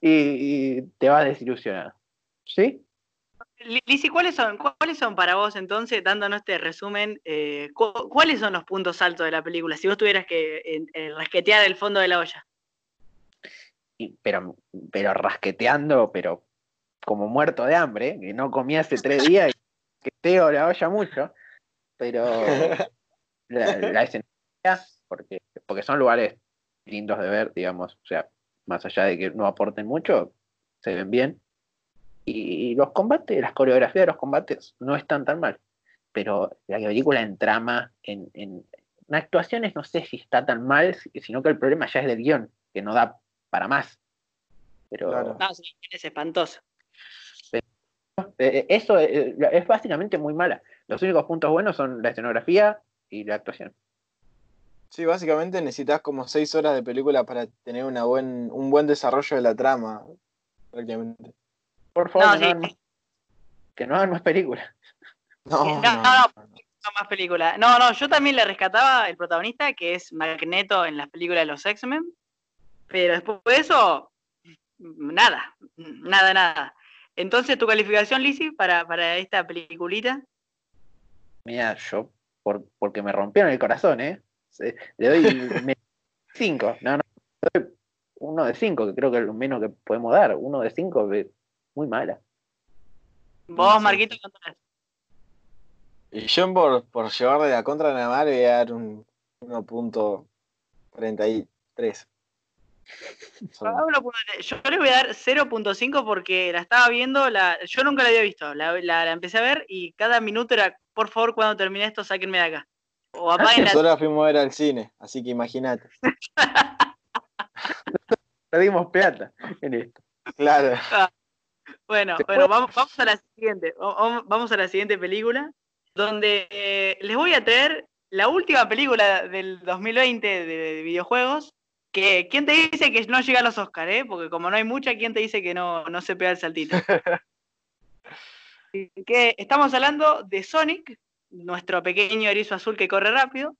Speaker 3: y, te vas desilusionado. ¿Sí?
Speaker 1: Lizzy, ¿cuáles son, ¿cuáles son para vos entonces, dándonos este resumen, eh, cuáles son los puntos altos de la película? Si vos tuvieras que rasquetear el fondo de la olla
Speaker 3: pero, pero rasqueteando, pero como muerto de hambre, que no comía hace tres días y que teo la olla mucho, pero la, la escena, porque, porque son lugares lindos de ver, digamos, o sea, más allá de que no aporten mucho, se ven bien. Y los combates, las coreografías de los combates no están tan mal. Pero la película en trama, en, en, en actuaciones, no sé si está tan mal, sino que el problema ya es del guion, que no da para más. Pero...
Speaker 1: No, sí, es espantoso.
Speaker 3: Eh, eso eh, es básicamente muy mala. Los únicos puntos buenos son la escenografía y la actuación.
Speaker 2: Sí, básicamente necesitas como seis horas de película para tener una buen, un buen desarrollo de la trama, prácticamente.
Speaker 3: Por favor, que, no hagan más películas.
Speaker 1: No, no, no, no, más películas. No, no, yo también le rescataba el protagonista, que es Magneto en las películas de los X-Men. Pero después de eso, nada, nada, nada. Entonces, ¿tu calificación, Lizzy, para, para esta peliculita?
Speaker 3: Mira, yo, por, porque me rompieron el corazón, ¿eh? Le doy 5, no, no, le doy uno de 5, que creo que es lo menos que podemos dar. Uno de 5, muy mala.
Speaker 1: ¿Vos, Marquito, cuánto
Speaker 2: Y yo, por, por llevarle la contra a Namar, voy a dar un 1.43.
Speaker 1: Yo le voy a dar 0.5 porque la estaba viendo, la, yo nunca la había visto, la, empecé a ver y cada minuto era, por favor, cuando termine esto, sáquenme de acá.
Speaker 2: O apaguen Nosotros fuimos a ver al cine, así que imagínate.
Speaker 3: Pedimos plata en esto.
Speaker 2: Claro.
Speaker 1: Bueno, bueno vamos, vamos, a la siguiente. Vamos a la siguiente película, donde eh, les voy a traer la última película del 2020 de videojuegos, ¿quién te dice que no llega a los Oscars, eh? Porque como no hay mucha, ¿quién te dice que no, no se pega el saltito? que estamos hablando de Sonic, nuestro pequeño erizo azul que corre rápido,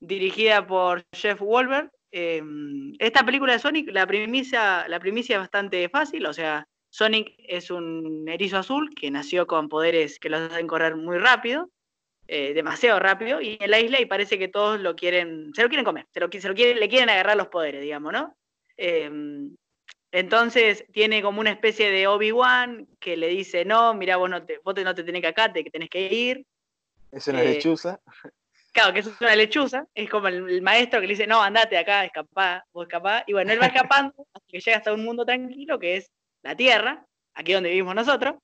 Speaker 1: dirigida por Jeff Wolver. Em, esta película de Sonic, la primicia, la primicia es bastante fácil, o sea, Sonic es un erizo azul que nació con poderes que los hacen correr muy rápido eh, demasiado rápido y en la isla y parece que todos lo quieren, se lo quieren comer, se lo, se lo quieren, le quieren agarrar los poderes, digamos, ¿no? Em, entonces tiene como una especie de Obi-Wan que le dice, no, mira, vos no te, vos no te tenés que acá, te que tenés que ir.
Speaker 2: Es una lechuza.
Speaker 1: Claro, que es una lechuza, es como el, maestro que le dice, no, andate acá, escapá, vos escapá, y bueno, él va escapando hasta que llega hasta un mundo tranquilo que es la Tierra, aquí donde vivimos nosotros,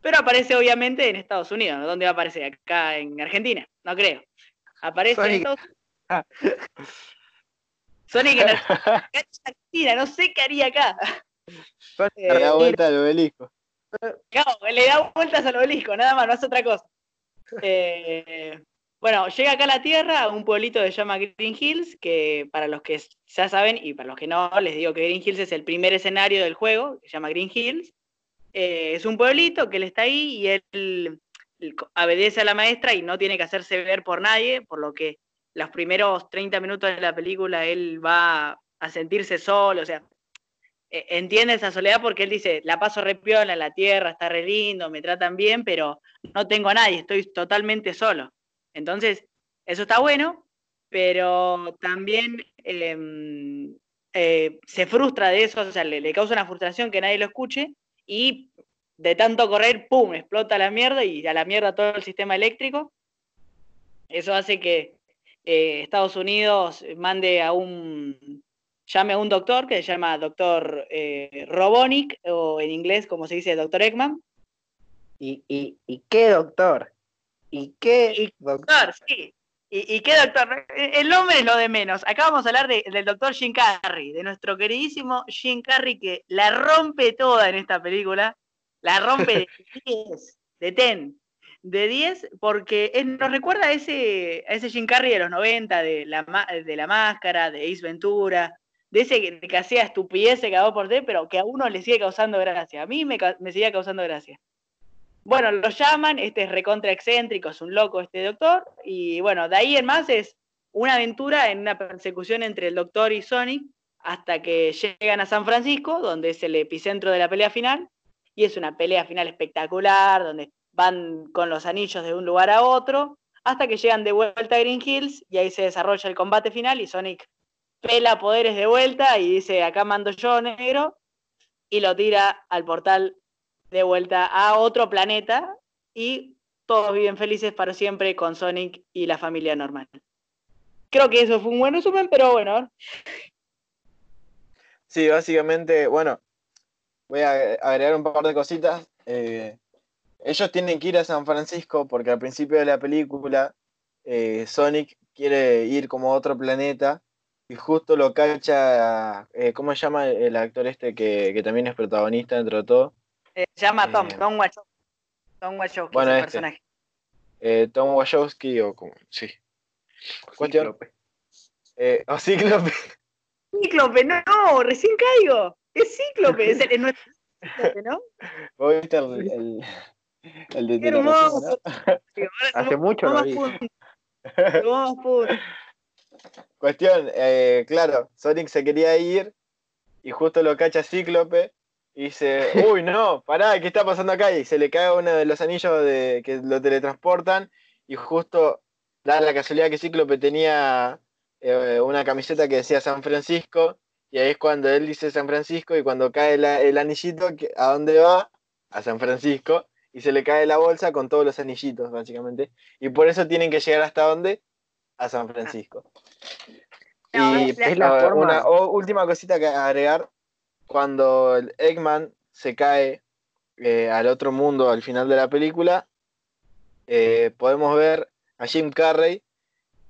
Speaker 1: pero aparece obviamente en Estados Unidos. ¿Dónde va a aparecer? Acá en Argentina, no creo. Aparece en Estados Unidos. Sonic en Argentina, no sé qué haría acá.
Speaker 2: le da vuelta al obelisco.
Speaker 1: Claro, le da vueltas al obelisco, nada más, no hace otra cosa. Eh, bueno, llega acá a la Tierra, a un pueblito que se llama Green Hills, que para los que ya saben y para los que no, les digo que Green Hills es el primer escenario del juego, que se llama Green Hills. Eh, es un pueblito que él está ahí y él, obedece a la maestra y no tiene que hacerse ver por nadie, por lo que los primeros 30 minutos de la película él va a sentirse solo, o sea, e, entiende esa soledad porque él dice, la paso re piola en la tierra, está re lindo, me tratan bien, pero no tengo a nadie, estoy totalmente solo. Entonces, eso está bueno, pero también em, eh, se frustra de eso, o sea, le, causa una frustración que nadie lo escuche y de tanto correr, ¡pum!, explota la mierda y a la mierda todo el sistema eléctrico. Eso hace que eh, Estados Unidos mande a un, llame a un doctor que se llama doctor eh, Robonic, o en inglés, como se dice, doctor Eggman.
Speaker 3: ¿Y, y, qué doctor? ¿Y qué
Speaker 1: doctor? Sí. ¿Y, qué doctor? El nombre es lo de menos. Acá vamos a hablar del doctor Jim Carrey, de nuestro queridísimo Jim Carrey que la rompe toda en esta película. La rompe de 10, de 10 de 10 porque nos recuerda a ese, a ese Jim Carrey de los 90, de la, de la máscara, de Ace Ventura, de ese que, hacía estupidez que cagó por té, pero que a uno le sigue causando gracia. A mí me, me sigue causando gracia. Bueno, lo llaman, este es recontra excéntrico, es un loco este doctor, y bueno, de ahí en más es una aventura en una persecución entre el doctor y Sonic hasta que llegan a San Francisco, donde es el epicentro de la pelea final, y es una pelea final espectacular, donde van con los anillos de un lugar a otro, hasta que llegan de vuelta a Green Hills y ahí se desarrolla el combate final y Sonic pela poderes de vuelta y dice, acá mando yo negro, y lo tira al portal de vuelta a otro planeta y todos viven felices para siempre con Sonic y la familia normal. Creo que eso fue un buen resumen, pero bueno.
Speaker 2: Sí, básicamente, bueno, voy a agregar un par de cositas. Eh, ellos tienen que ir a San Francisco porque al principio de la película eh, Sonic quiere ir como a otro planeta y justo lo cacha, eh, ¿cómo se llama el actor este que, también es protagonista dentro de todo?
Speaker 1: Eh, se llama Tom, Tom Wachowski. Tom Wachowski, bueno, este. personaje.
Speaker 2: Tom Wachowski o como, sí.
Speaker 3: Cuestión.
Speaker 2: o Cíclope.
Speaker 1: Cíclope, no, recién caigo. Es Cíclope, es, el, nuestro Cíclope, ¿no?
Speaker 2: ¿Vos viste el, el de
Speaker 1: Qué hermoso.
Speaker 3: Hace mucho lo vi.
Speaker 2: Cuestión, eh, claro, Sonic se quería ir y justo lo cacha Cíclope y dice, uy, no, pará, ¿qué está pasando acá? Y se le cae uno de los anillos de, que lo teletransportan y justo da la casualidad que Cíclope tenía eh, una camiseta que decía San Francisco y ahí es cuando él dice San Francisco y cuando cae el anillito, ¿a dónde va? A San Francisco y se le cae la bolsa con todos los anillitos, básicamente. Y por eso tienen que llegar hasta dónde? A San Francisco. y es la una última cosita que agregar, cuando el Eggman se cae eh, al otro mundo al final de la película, eh, podemos ver a Jim Carrey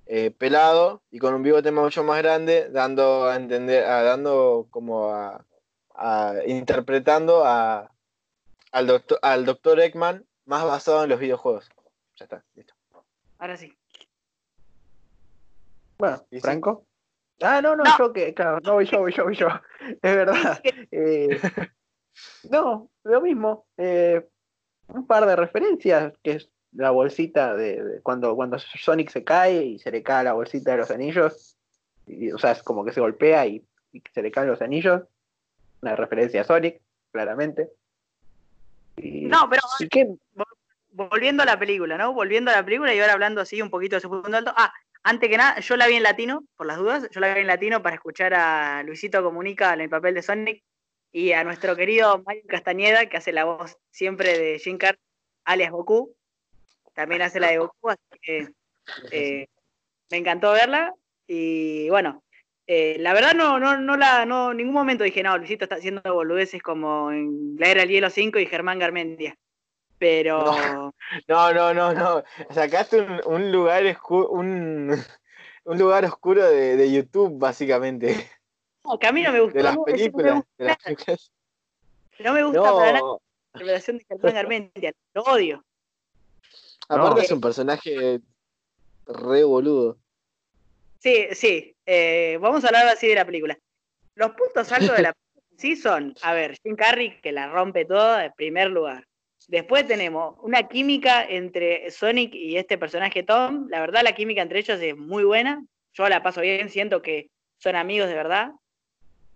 Speaker 2: eh, pelado y con un bigote mucho más grande, dando a entender, dando como a interpretando a, al doctor, al doctor Eggman más basado en los videojuegos. Ya está, listo.
Speaker 1: Ahora sí.
Speaker 3: Bueno, Franco. Ah, no, no, yo que, claro, no voy yo, voy yo, voy yo. Es verdad. Eh, no, lo mismo. Eh, un par de referencias, que es la bolsita de, cuando, cuando Sonic se cae y se le cae la bolsita de los anillos. o sea, es como que se golpea y, y se le caen los anillos. Una referencia a Sonic, claramente.
Speaker 1: No, pero volviendo a la película, ¿no? Volviendo a la película y ahora hablando así un poquito de su punto alto. Ah, antes que nada, yo la vi en latino, por las dudas, yo la vi en latino para escuchar a Luisito Comunica en el papel de Sonic y a nuestro querido Mario Castañeda, que hace la voz siempre de Jim Carrey, alias Goku. También hace la de Goku, así que eh, me encantó verla. Y bueno, eh, la verdad no, no, no la, no, en ningún momento dije, no, Luisito está haciendo boludeces como en la era del hielo 5 y Germán Garmendia. Pero.
Speaker 2: No, no, no, no. Sacaste un, un lugar un, un lugar oscuro de, de, YouTube, básicamente.
Speaker 1: No, que a mí no me gustó.
Speaker 2: De las películas.
Speaker 1: No me gusta, No me gusta para nada la revelación de Germán Garmendia. Lo odio.
Speaker 2: Aparte es un personaje re boludo.
Speaker 1: Sí, sí. Eh, vamos a hablar así de la película. Los puntos altos de la película sí son, a ver, Jim Carrey que la rompe toda en primer lugar. Después tenemos una química entre Sonic y este personaje Tom. La verdad, la química entre ellos es muy buena. Yo la paso bien, siento que son amigos de verdad.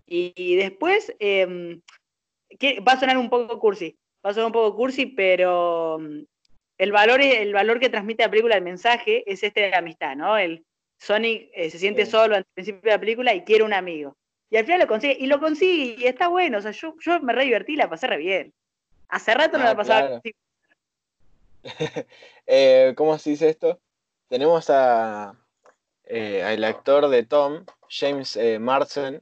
Speaker 1: Y, después, em, va a sonar un poco cursi, va a sonar un poco cursi, pero em, el valor, el valor que transmite la película, el mensaje, es este de la amistad, ¿no? El, Sonic eh, se siente solo al principio de la película y quiere un amigo. Y al final lo consigue, y lo consigue, y está bueno. O sea, yo, yo me re divertí, la pasé re bien. Hace rato no, la pasaba
Speaker 2: eh, ¿Cómo se dice esto? Tenemos a, eh, al actor de Tom, James Marsden,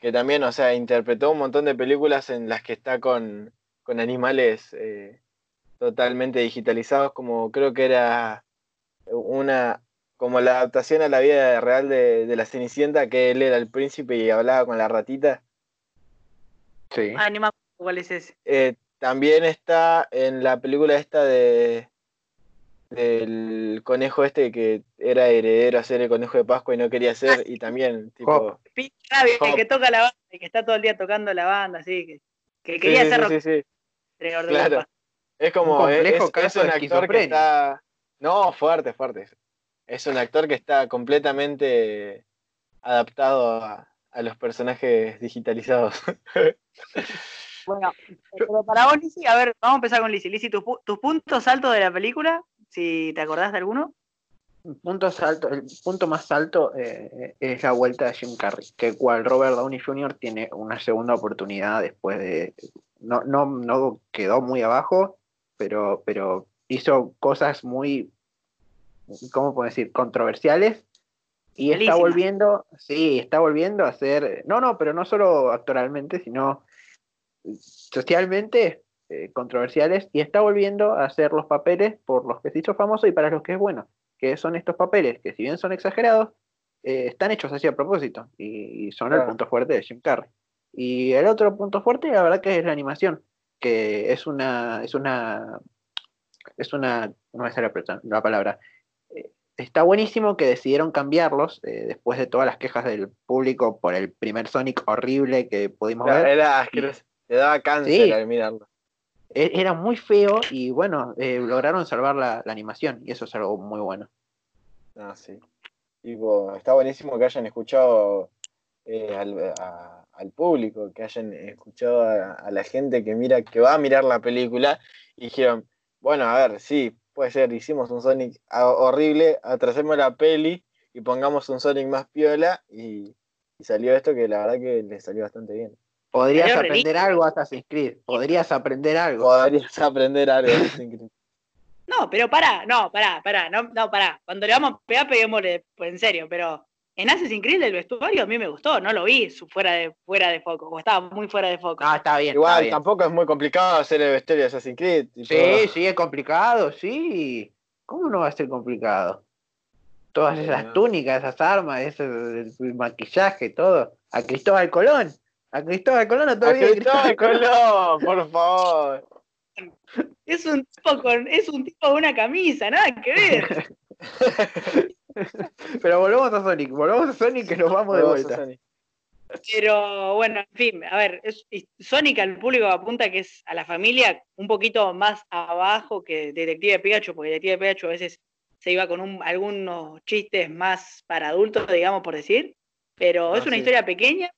Speaker 2: que también, o sea, interpretó un montón de películas en las que está con, con animales eh, totalmente digitalizados, como creo que era una, como la adaptación a la vida real de, de la Cenicienta, que él era el príncipe y hablaba con la ratita.
Speaker 3: Sí.
Speaker 1: Ah, me cuál es ese.
Speaker 2: Eh, también está en la película esta de del conejo este que era heredero a ser el conejo de Pascua y no quería ser, y también tipo...
Speaker 1: Pete Rabbit, el
Speaker 2: Hop.
Speaker 1: que toca la banda, el que está todo el día tocando la banda, así, que, que
Speaker 2: Sí,
Speaker 1: quería
Speaker 2: sí,
Speaker 1: ser
Speaker 2: sí, sí, Claro. Es como,
Speaker 3: Un
Speaker 2: es, es un actor que está... No, fuerte, fuerte. Es un actor que está completamente adaptado a, a los personajes digitalizados.
Speaker 1: Bueno, pero para vos, Lizzy, a ver, vamos a empezar con Lizzy. Lizzy, tus, tus puntos altos de la película, si te acordás de alguno.
Speaker 3: Puntos altos, el punto más alto eh, es la vuelta de Jim Carrey, que cual Robert Downey Jr. tiene una segunda oportunidad después de. No, no, no quedó muy abajo, pero, pero hizo cosas muy, ¿cómo puedo decir?, controversiales. Y está volviendo, sí, está volviendo a ser. No, no, pero no solo actoralmente, sino socialmente eh, controversiales. Y está volviendo a hacer los papeles por los que se hizo famoso y para los que es bueno que son estos papeles, que si bien son exagerados, eh, están hechos así a propósito y, y son el punto fuerte de Jim Carrey. Y el otro punto fuerte, la verdad que es la animación, que es una, es una, es una, no me sale la la palabra. Eh, Está buenísimo que decidieron cambiarlos eh, después de todas las quejas del público por el primer Sonic horrible que pudimos ver.
Speaker 2: Era asqueroso. Te daba cáncer
Speaker 3: Sí.
Speaker 2: al mirarlo.
Speaker 3: E- Era muy feo y bueno, eh, lograron salvar la, la animación y eso es algo muy bueno.
Speaker 2: Ah, sí. Tipo, está buenísimo que hayan escuchado eh, al, a- al público, que hayan escuchado a, a la gente que mira, que va a mirar la película y dijeron, bueno, a ver, sí, puede ser, hicimos un Sonic horrible, atrasemos la peli y pongamos un Sonic más piola y, y salió esto que la verdad que le salió bastante bien.
Speaker 3: Podrías aprender algo Assassin's Creed, podrías aprender algo.
Speaker 2: Podrías aprender algo. es increíble.
Speaker 1: No, pero pará, no, pará, pará, no, no, pará. Cuando le vamos a pegar, peguémosle, pues en serio, pero en Assassin's Creed el vestuario a mí me gustó, no lo vi su- fuera de, fuera de foco, o estaba muy fuera de foco.
Speaker 3: Ah, está bien. está
Speaker 2: Igual,
Speaker 3: bien.
Speaker 2: tampoco es muy complicado hacer el vestuario de Assassin's Creed. tipo,
Speaker 3: Sí, sí, es complicado, sí. ¿Cómo no va a ser complicado? Todas esas túnicas, esas armas, ese el maquillaje, todo. A Cristóbal Colón. A Cristóbal Colón no te
Speaker 2: A Cristóbal Colón, por favor.
Speaker 1: Es un tipo con, es un tipo de una camisa, nada que ver.
Speaker 3: Pero volvamos a Sonic, volvamos a Sonic que nos vamos de vuelta.
Speaker 1: Pero bueno, en fin, a ver, es, Sonic al público apunta que es a la familia un poquito más abajo que Detective Pikachu, porque Detective Pikachu a veces se iba con un- algunos chistes más para adultos, digamos por decir, pero
Speaker 2: Ah,
Speaker 1: es una
Speaker 2: sí.
Speaker 1: historia pequeña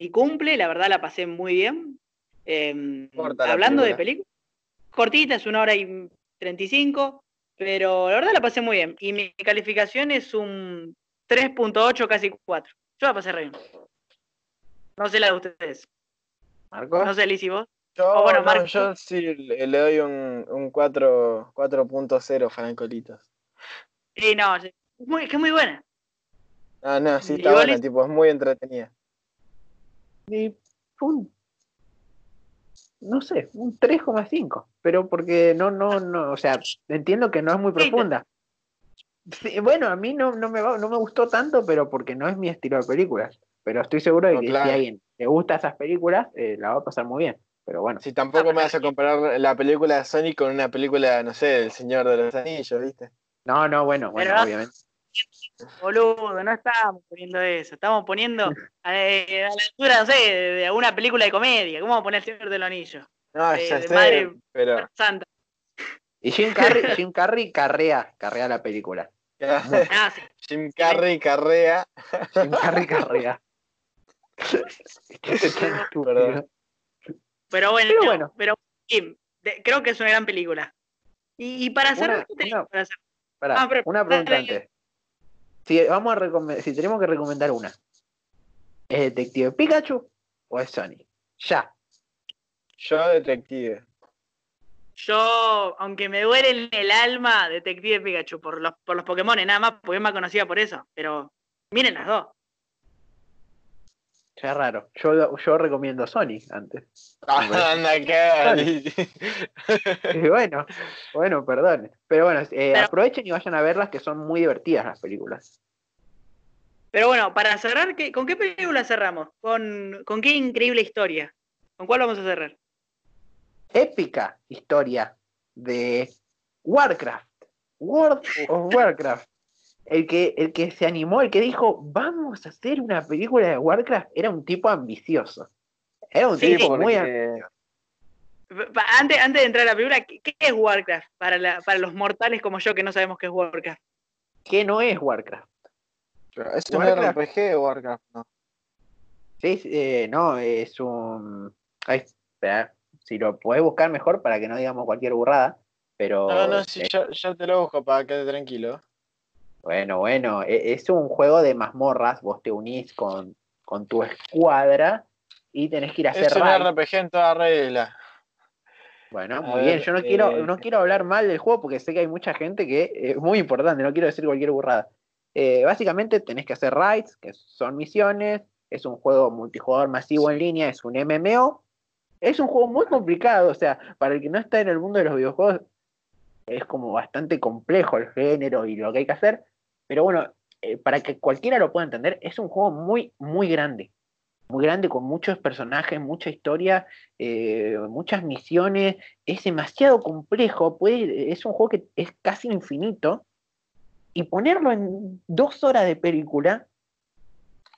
Speaker 1: y cumple, la verdad la pasé muy bien.
Speaker 2: La
Speaker 1: hablando de
Speaker 2: película.
Speaker 1: película, cortita, es una hora y 35, pero la verdad la pasé muy bien. Y mi calificación es un 3.8, casi 4. Yo la pasé re bien. No sé la de ustedes.
Speaker 3: Marcos,
Speaker 1: No sé, Liz, ¿y vos?
Speaker 2: Yo,
Speaker 1: Oh, bueno,
Speaker 2: no,
Speaker 1: Marco.
Speaker 2: yo sí le doy un, un 4 4.0 Francolitos.
Speaker 1: Sí, no. Es muy, que es muy buena.
Speaker 2: Ah, no, sí,
Speaker 1: Y
Speaker 2: está buena, tipo, es muy entretenida.
Speaker 3: Y un- no sé, un 3,5. Pero porque no, no, no, o sea, entiendo que no es muy profunda. Sí, bueno, a mí no, no, me va- no me gustó tanto, pero porque no es mi estilo de películas. Pero estoy seguro de
Speaker 2: No,
Speaker 3: que
Speaker 2: claro.
Speaker 3: si a alguien le gusta esas películas, eh, la va a pasar muy bien. Pero bueno,
Speaker 2: Si tampoco me vas a comparar la película de Sonic con una película, no sé, del Señor de los Anillos, ¿viste?
Speaker 3: no, no, bueno, bueno,
Speaker 1: Pero-
Speaker 3: obviamente.
Speaker 1: Boludo, no estamos poniendo eso. Estamos poniendo eh, a la altura, no sé, de, de alguna película de comedia. ¿Cómo vamos a poner el Señor del Anillo?
Speaker 2: No,
Speaker 1: De-
Speaker 2: ya sé,
Speaker 1: madre-
Speaker 2: pero...
Speaker 1: Santa.
Speaker 3: Y Jim Carrey, Jim Carrey carrea, carrea la película.
Speaker 1: Ah, sí.
Speaker 2: Jim Carrey carrea.
Speaker 3: Jim Carrey carrea.
Speaker 2: Perdón.
Speaker 1: Pero bueno,
Speaker 3: Pero
Speaker 1: no,
Speaker 3: bueno.
Speaker 1: pero, de- creo que es una gran película. Y, y para hacer.
Speaker 3: Una- una- Pará,
Speaker 1: Ah, pero-
Speaker 3: una pregunta
Speaker 1: dale.
Speaker 3: antes. Si, vamos a si tenemos que recomendar una, ¿es Detective Pikachu o es Sonic? Ya.
Speaker 2: Yo, detective.
Speaker 1: Yo, aunque me duele en el alma, Detective Pikachu por los, por los Pokémon, nada más, porque es más conocida por eso. Pero miren las dos.
Speaker 3: Ya raro. Yo, yo recomiendo Sonic antes.
Speaker 2: Ah, anda,
Speaker 3: bueno, bueno, perdón. Pero bueno, eh, aprovechen y vayan a verlas que son muy divertidas las películas.
Speaker 1: Pero bueno, para cerrar, ¿con qué película cerramos? ¿Con, ¿Con qué increíble historia? ¿Con cuál vamos a cerrar?
Speaker 3: Épica historia de Warcraft. World of Warcraft el que, el que se animó, el que dijo, vamos a hacer una película de Warcraft, era un tipo ambicioso. Era un tipo muy ambicioso.
Speaker 1: Antes, antes de entrar a la película, ¿qué, es Warcraft para, para los mortales como yo que no sabemos qué es Warcraft?
Speaker 3: ¿Qué no es Warcraft?
Speaker 2: ¿Es un RPG o Warcraft? No.
Speaker 3: Sí, eh, no, es un... Ay, espera, si lo podés buscar mejor para que no digamos cualquier burrada, pero...
Speaker 2: No, no, sí, ya, te lo busco para que tranquilo.
Speaker 3: Bueno, bueno, e, es un juego de mazmorras, vos te unís con, tu escuadra y tenés que ir a hacer
Speaker 2: Es un RPG en toda regla.
Speaker 3: Bueno, muy bien, yo no quiero, eh, no quiero hablar mal del juego porque sé que hay mucha gente que es muy importante, no quiero decir cualquier burrada. Eh, básicamente tenés que hacer raids, que son misiones, es un juego multijugador masivo en línea, es un MMO. Es un juego muy complicado, o sea, para el que no está en el mundo de los videojuegos, es como bastante complejo el género y lo que hay que hacer. Pero bueno, eh, para que cualquiera lo pueda entender, es un juego muy, muy grande. Muy grande, con muchos personajes, mucha historia, eh, muchas misiones. Es demasiado complejo. Puede, es un juego que es casi infinito. Y ponerlo en dos horas de película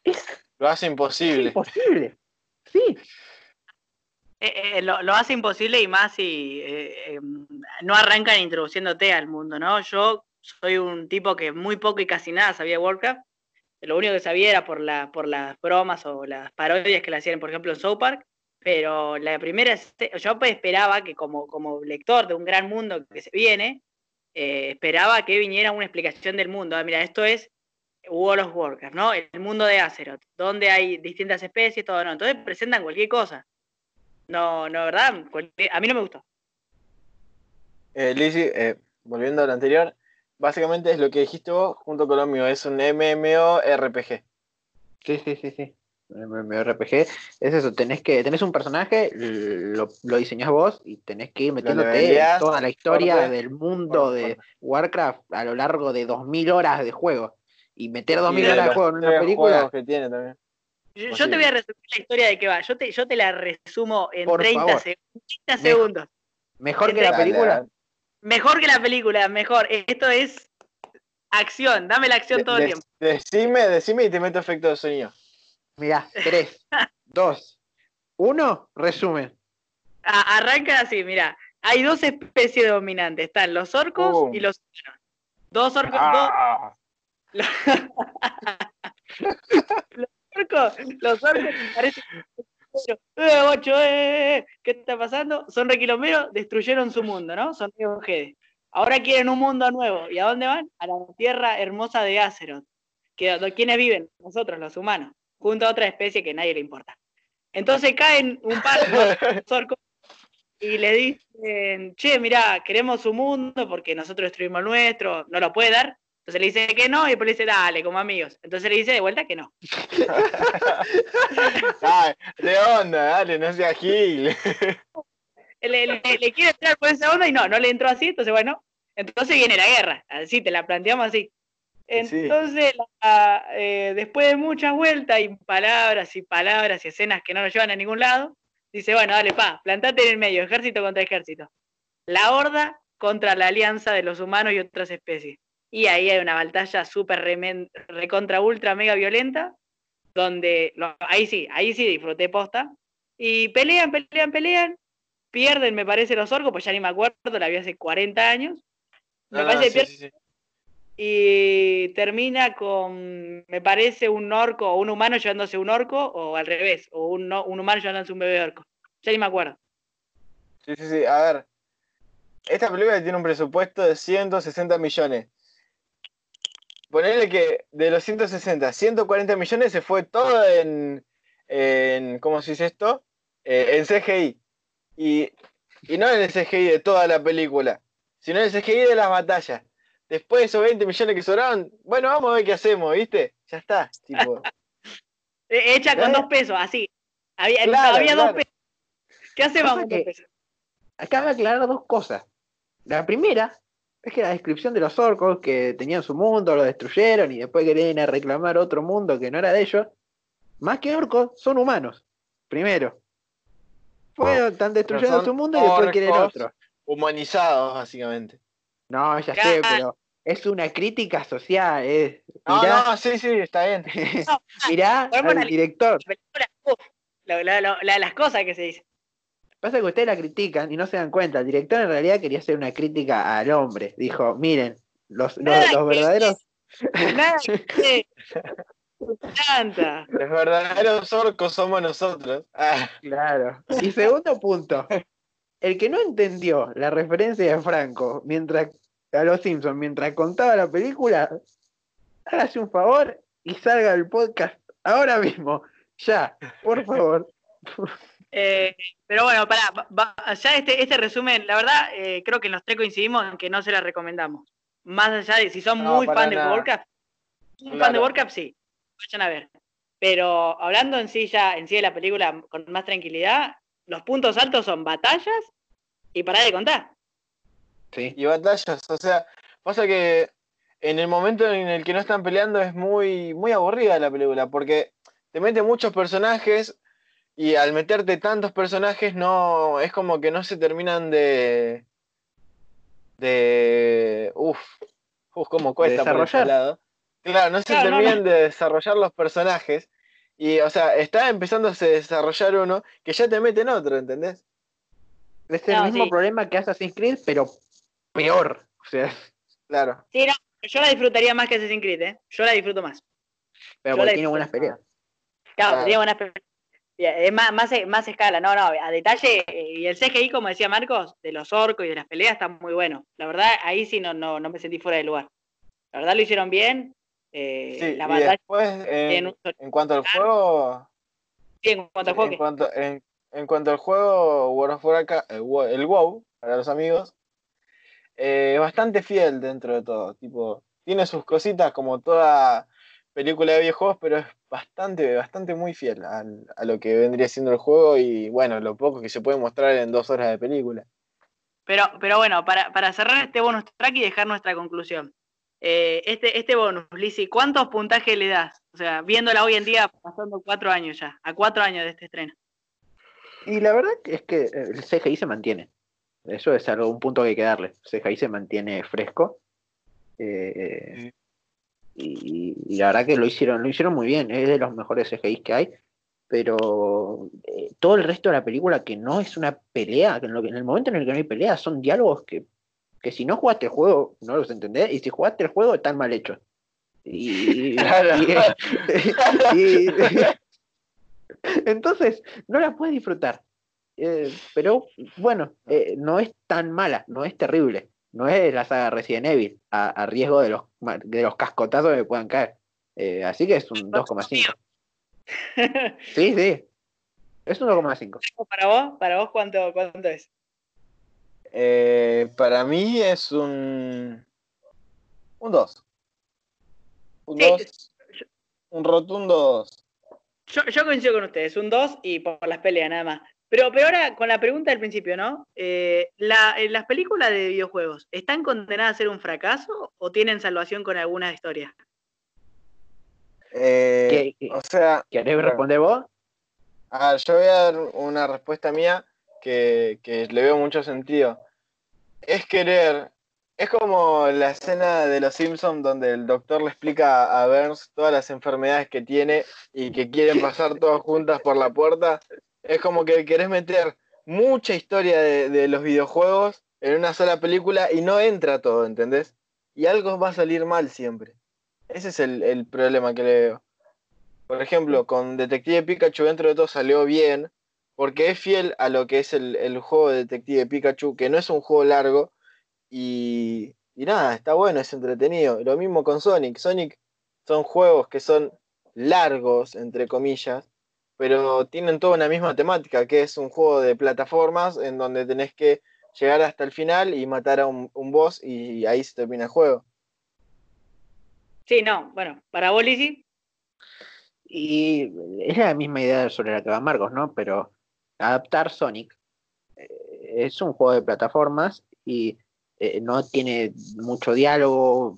Speaker 3: es.
Speaker 2: Lo hace imposible.
Speaker 3: imposible. Sí.
Speaker 1: Eh, lo, lo, hace imposible y más si no arrancan introduciéndote al mundo, ¿no? Yo soy un tipo que muy poco y casi nada sabía Warcraft. Lo único que sabía era por, la, por las bromas o las parodias que le hacían, por ejemplo, en South Park. Pero la primera, yo esperaba que como, como lector de un gran mundo que se viene, eh, esperaba que viniera una explicación del mundo. Ah, mira, esto es World of Warcraft, ¿no? El mundo de Azeroth, donde hay distintas especies, todo, ¿no? Entonces presentan cualquier cosa. No, no, ¿verdad? A mí no me gustó.
Speaker 2: Eh, Lizzie, eh, volviendo a lo anterior, básicamente es lo que dijiste vos junto con lo mío, es un MMORPG.
Speaker 3: Sí, sí, sí, sí. MMORPG es eso, tenés que, tenés un personaje, lo, lo diseñás vos y tenés que ir metiéndote en toda la historia del mundo de Warcraft a lo largo de 2000 horas de juego. Y meter 2000 horas de juego en una película.
Speaker 2: Que tiene también.
Speaker 1: Yo, te voy a resumir la historia de qué va. Yo te, yo te la resumo en 30, segundos.
Speaker 3: Mejor que la película.
Speaker 1: Mejor que la película, mejor. Esto es acción, dame la acción todo el tiempo.
Speaker 2: Decime, decime y te meto efecto de sonido.
Speaker 3: Mira, 3, 2, 1, resumen.
Speaker 1: arranca así, mira. Hay dos especies dominantes, están los orcos y los humanos. Dos orcos, ah. dos... los orcos, los orcos parecen eh, eh, eh, ¿qué está pasando? Son requilomberos, destruyeron su mundo, ¿no? Son G. Ahora quieren un mundo nuevo. ¿Y a dónde van? A la tierra hermosa de Azeroth. Que, ¿Quiénes viven? Nosotros, los humanos, junto a otra especie que a nadie le importa. Entonces caen un par de orcos y le dicen, che, mirá, queremos un mundo porque nosotros destruimos el nuestro, no lo puede dar. Entonces le dice que no y después le dice, dale, como amigos. Entonces le dice de vuelta que no.
Speaker 2: de onda, dale, no sea gil.
Speaker 1: le, le, quiere entrar por esa onda y no, no le entró así, entonces bueno, entonces viene la guerra, así te la planteamos así. Entonces, eh, después de muchas vueltas y palabras y palabras y escenas que no nos llevan a ningún lado, dice, bueno, dale, pa, plantate en el medio, ejército contra ejército. La horda contra la alianza de los humanos y otras especies. Y ahí hay una batalla súper recontra ultra mega violenta, donde ahí sí, ahí sí disfruté posta. Y pelean, pelean, pelean, pierden, me parece, los orcos, pues ya ni me acuerdo, la vi hace 40 años. Me ah, parece Y termina con, me parece, un orco o un humano llevándose un orco, o al revés, o un, un humano llevándose un bebé orco. Ya ni me acuerdo.
Speaker 2: Sí, sí, sí. A ver, esta película tiene un presupuesto de 160 millones ponerle que de los 160, 140 millones se fue todo en, en ¿cómo se dice esto? Eh, en CGI. Y, no en el CGI de toda la película, sino en el CGI de las batallas. Después de esos 20 millones que sobraron, bueno, vamos a ver qué hacemos, ¿viste? Ya está. Tipo.
Speaker 1: Hecha con dos pesos, así. Había, había dos pesos. ¿Qué hacemos con dos pesos?
Speaker 3: Acaba de aclarar dos cosas. La primera es que la descripción de los orcos que tenían su mundo, lo destruyeron y después querían a reclamar otro mundo que no era de ellos, más que orcos, son humanos. Primero. Fueron, están destruyendo su mundo y después quieren otro.
Speaker 2: Humanizados, básicamente.
Speaker 3: No, ya sé, pero es una crítica social.
Speaker 2: No, no, sí, sí, está bien.
Speaker 3: mirá al director.
Speaker 1: las cosas que se dicen.
Speaker 3: Pasa que ustedes la critican y no se dan cuenta. El director en realidad quería hacer una crítica al hombre. Dijo, miren, los, los, verdaderos...
Speaker 2: Los verdaderos orcos somos nosotros. Ah.
Speaker 3: Claro. Y segundo punto. El que no entendió la referencia de Franco mientras a los Simpsons mientras contaba la película, hágase un favor y salga el podcast ahora mismo. Ya, por favor.
Speaker 1: Eh, pero bueno, para ya este, este resumen, la verdad, eh, creo que los tres coincidimos en que no se la recomendamos. Más allá de si son muy fan de World Cup, un fan de World Cup, sí, vayan a ver. Pero hablando en sí ya, en sí de la película con más tranquilidad, los puntos altos son batallas y para de contar.
Speaker 2: Sí. Y batallas, o sea, pasa que en el momento en el que no están peleando es muy, muy aburrida la película, porque te mete muchos personajes y al meterte tantos personajes, no. Es como que no se terminan de. de. Uf. Uf, cómo cuesta
Speaker 3: desarrollar. lado.
Speaker 2: Claro, no se terminan de desarrollar los personajes. Y, o sea, está empezando a desarrollar uno que ya te meten otro, ¿entendés?
Speaker 3: Es el mismo problema que Assassin's Creed, pero peor. O sea.
Speaker 2: Claro.
Speaker 1: Sí, no, yo la disfrutaría más que Assassin's Creed, ¿eh? Yo la disfruto más.
Speaker 3: Pero porque tiene buenas peleas.
Speaker 1: Claro, tiene buenas peleas. Es más, más, escala, no, no, a detalle, eh, y el CGI, como decía Marcos, de los orcos y de las peleas está muy bueno. La verdad, ahí sí no, no, no me sentí fuera de lugar. La verdad lo hicieron bien. Eh,
Speaker 2: sí, la y después, en, cuanto al juego...
Speaker 1: Sí, en cuanto al juego...
Speaker 2: En, cuanto, en, cuanto al juego, World of Warcraft, el, WoW, para los amigos, eh, es bastante fiel dentro de todo. Tipo, tiene sus cositas como toda película de videojuegos, pero es bastante, bastante muy fiel a, lo que vendría siendo el juego y bueno, lo poco que se puede mostrar en dos horas de película.
Speaker 1: Pero, pero bueno, para, cerrar este bonus track y dejar nuestra conclusión. Eh, este, este bonus, Lizzy, ¿cuántos puntajes le das? O sea, viéndola hoy en día, pasando cuatro años ya, a cuatro años de este estreno.
Speaker 3: Y la verdad es que el CGI se mantiene. Eso es algo, un punto que hay que darle. El CGI se mantiene fresco. Eh, y, la verdad que lo hicieron, lo hicieron muy bien, es de los mejores CGI que hay, pero eh, todo el resto de la película que no es una pelea, que en, el momento en el que no hay pelea son diálogos que, que si no jugaste el juego no los entendés y si jugaste el juego están mal hechos. Y, entonces no la puedes disfrutar. Eh, pero bueno, eh, no es tan mala, no es terrible no es la saga Resident Evil, a, riesgo de los, de los cascotazos que puedan caer. Eh, así que es un 2,5. sí, sí. Es un 2,5.
Speaker 1: ¿Para vos? ¿Para vos cuánto, cuánto es?
Speaker 2: Eh, para mí es un. Un 2. Un 2. Un rotundo 2.
Speaker 1: Yo, yo coincido con ustedes, un 2 y por las peleas nada más. Pero, pero ahora, con la pregunta del principio, ¿no? Eh, ¿Las películas de videojuegos están condenadas a ser un fracaso o tienen salvación con algunas historias?
Speaker 2: Eh, o sea.
Speaker 3: ¿Querés responder vos?
Speaker 2: Ah, yo voy a dar una respuesta mía que, que le veo mucho sentido. Es querer. Es como la escena de Los Simpsons donde el doctor le explica a Burns todas las enfermedades que tiene y que quieren pasar todas juntas por la puerta es como que querés meter mucha historia de, los videojuegos en una sola película y no entra todo, ¿entendés? Y algo va a salir mal siempre. Ese es el, problema que le veo. Por ejemplo, con Detective Pikachu dentro de todo salió bien, porque es fiel a lo que es el, juego de Detective Pikachu, que no es un juego largo, y, y nada, está bueno, es entretenido. Lo mismo con Sonic. Sonic son juegos que son largos, entre comillas, pero tienen toda una misma temática, que es un juego de plataformas en donde tenés que llegar hasta el final y matar a un, boss y ahí se termina el juego.
Speaker 1: Sí, no, bueno, para vos,
Speaker 3: Y es la misma idea sobre la que va Marcos, ¿no? Pero adaptar Sonic eh, es un juego de plataformas y eh, no tiene mucho diálogo, o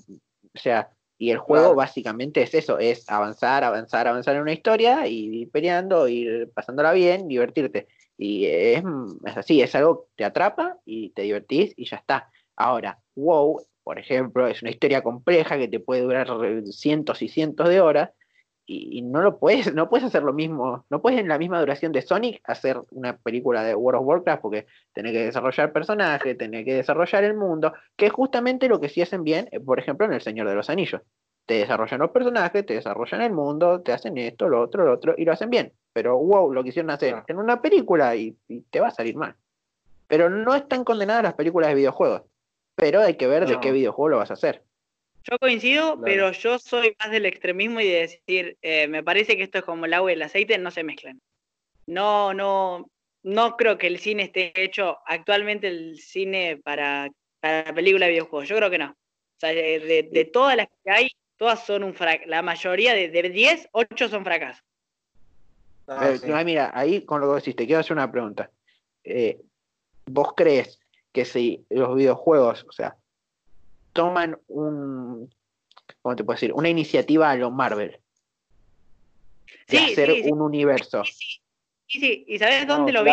Speaker 3: sea, y el juego básicamente es eso, es avanzar, avanzar, avanzar en una historia y ir peleando, ir pasándola bien, divertirte. Y es, es así, es algo que te atrapa y te divertís y ya está. Ahora, WoW, por ejemplo, es una historia compleja que te puede durar cientos y cientos de horas y, no lo puedes, no puedes hacer lo mismo, no puedes en la misma duración de Sonic hacer una película de World of Warcraft porque tenés que desarrollar personajes, tenés que desarrollar el mundo, que es justamente lo que sí hacen bien, eh, por ejemplo, en El Señor de los Anillos. Te desarrollan los personajes, te desarrollan el mundo, te hacen esto, lo otro, lo otro, y lo hacen bien. Pero wow, lo quisieron hacer en una película y, te va a salir mal. Pero no están condenadas las películas de videojuegos. Pero hay que ver de qué videojuego lo vas a hacer.
Speaker 1: Yo coincido, pero yo soy más del extremismo y de decir, eh, me parece que esto es como el agua y el aceite, no se mezclan. No, no, no creo que el cine esté hecho actualmente el cine para, para película de videojuegos. Yo creo que no. O sea, de, todas las que hay, todas son un fracaso. La mayoría de, de 10, 8 son fracasos.
Speaker 3: mira, ahí con lo que decís, te quiero hacer una pregunta. Eh, ¿Vos crees que si los videojuegos, o sea, toman un, ¿cómo te puedo decir? Una iniciativa a lo Marvel. De hacer un universo.
Speaker 1: Sí, sí, ¿Y sabes dónde lo vi?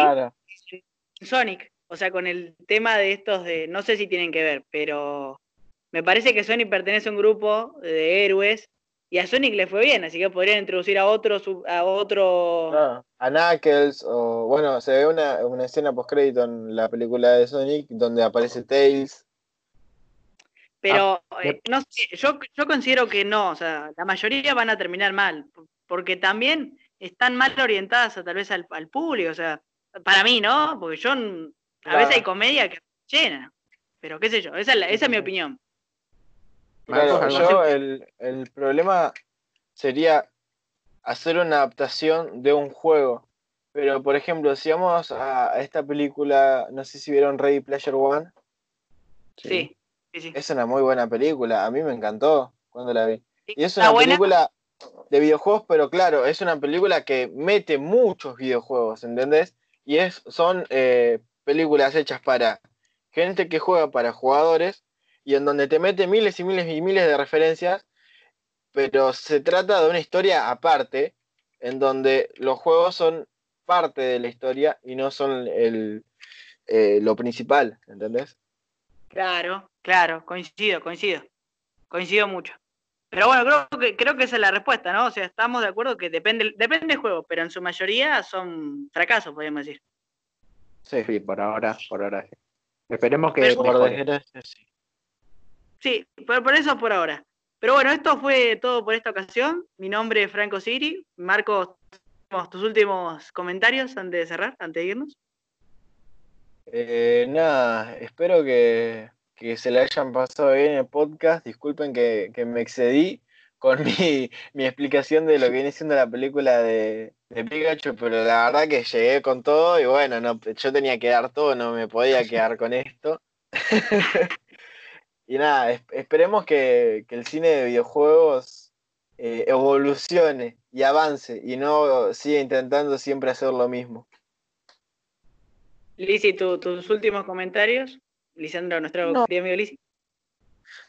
Speaker 1: Sonic. O sea, con el tema de estos de, no sé si tienen que ver, pero me parece que Sonic pertenece a un grupo de héroes y a Sonic le fue bien, así que podrían introducir a otro, a otro...
Speaker 2: Ah, a Knuckles, o bueno, se ve una, una escena post crédito en la película de Sonic donde aparece Tails
Speaker 1: pero ah, eh, no sé, yo, yo considero que no, o sea, la mayoría van a terminar mal, porque también están mal orientadas a, tal vez al, público, o sea, para mí, ¿no? Porque yo, a veces hay comedia que llena, pero qué sé yo, esa es, esa es mi opinión.
Speaker 2: Claro, yo el, el problema sería hacer una adaptación de un juego. Pero, por ejemplo, si vamos a esta película, no sé si vieron Ready Pleasure One.
Speaker 1: Sí.
Speaker 2: Es una muy buena película, a mí me encantó cuando la vi. Y es una película de videojuegos, pero claro, es una película que mete muchos videojuegos, ¿entendés? Y es, son eh, películas hechas para gente que juega para jugadores y en donde te mete miles y miles y miles de referencias, pero se trata de una historia aparte, en donde los juegos son parte de la historia y no son el, eh, lo principal, ¿entendés?
Speaker 1: Claro, claro, coincido, coincido. Coincido mucho. Pero bueno, creo que, creo que esa es la respuesta, ¿no? O sea, estamos de acuerdo que depende, depende del juego, pero en su mayoría son fracasos, podríamos decir.
Speaker 3: Sí, sí, por ahora, por ahora sí. Esperemos que por
Speaker 1: desgracia sí. Sí, por, por eso por ahora. Pero bueno, esto fue todo por esta ocasión. Mi nombre es Franco Siri. Marcos, tus últimos comentarios antes de cerrar, antes de irnos.
Speaker 2: Eh, nada, espero que, se le hayan pasado bien el podcast. Disculpen que, me excedí con mi, explicación de lo que viene siendo la película de, Pikachu, pero la verdad que llegué con todo y bueno, no, yo tenía que dar todo, no me podía quedar con esto. y nada, esperemos que, el cine de videojuegos eh, evolucione y avance y no siga intentando siempre hacer lo mismo.
Speaker 1: Lisi, tus últimos comentarios. Lisandro, nuestro querido amigo Lisi.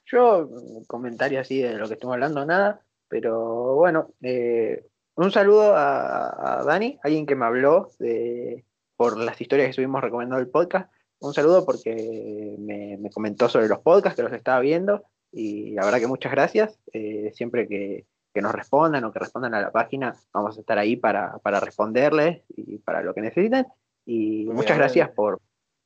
Speaker 3: Yo, comentario así de lo que estamos hablando, nada, pero bueno, eh, un saludo a, Dani, alguien que me habló de, por las historias que estuvimos recomendando el podcast. Un saludo porque me, comentó sobre los podcasts que los estaba viendo y la verdad que muchas gracias. Eh, siempre que, nos respondan o que respondan a la página, vamos a estar ahí para, para responderles y para lo que necesiten. Y muchas gracias por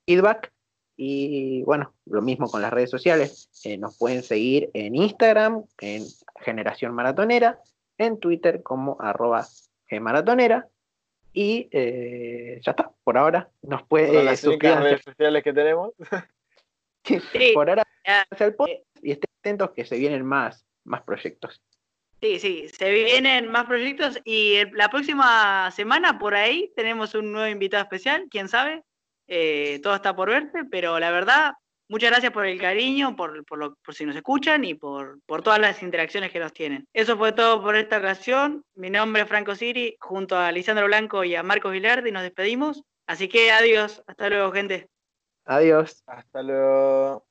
Speaker 3: feedback. Y bueno, lo mismo con las redes sociales. Eh, nos pueden seguir en Instagram, en Generación Maratonera, en Twitter como arroba Gmaratonera. Y eh, ya está, por ahora nos puede
Speaker 2: las redes sociales que tenemos.
Speaker 3: por ahora y estén atentos que se vienen más, más proyectos.
Speaker 1: Sí, sí, se vienen más proyectos y la próxima semana por ahí tenemos un nuevo invitado especial, quién sabe, eh, todo está por verse, pero la verdad Muchas gracias por el cariño, por, por, por si nos escuchan y por, por, todas las interacciones que nos tienen. Eso fue todo por esta ocasión. Mi nombre es Franco Siri, junto a Lisandro Blanco y a Marcos Vilardi nos despedimos. Así que adiós, hasta luego gente.
Speaker 3: Adiós.
Speaker 2: Hasta luego.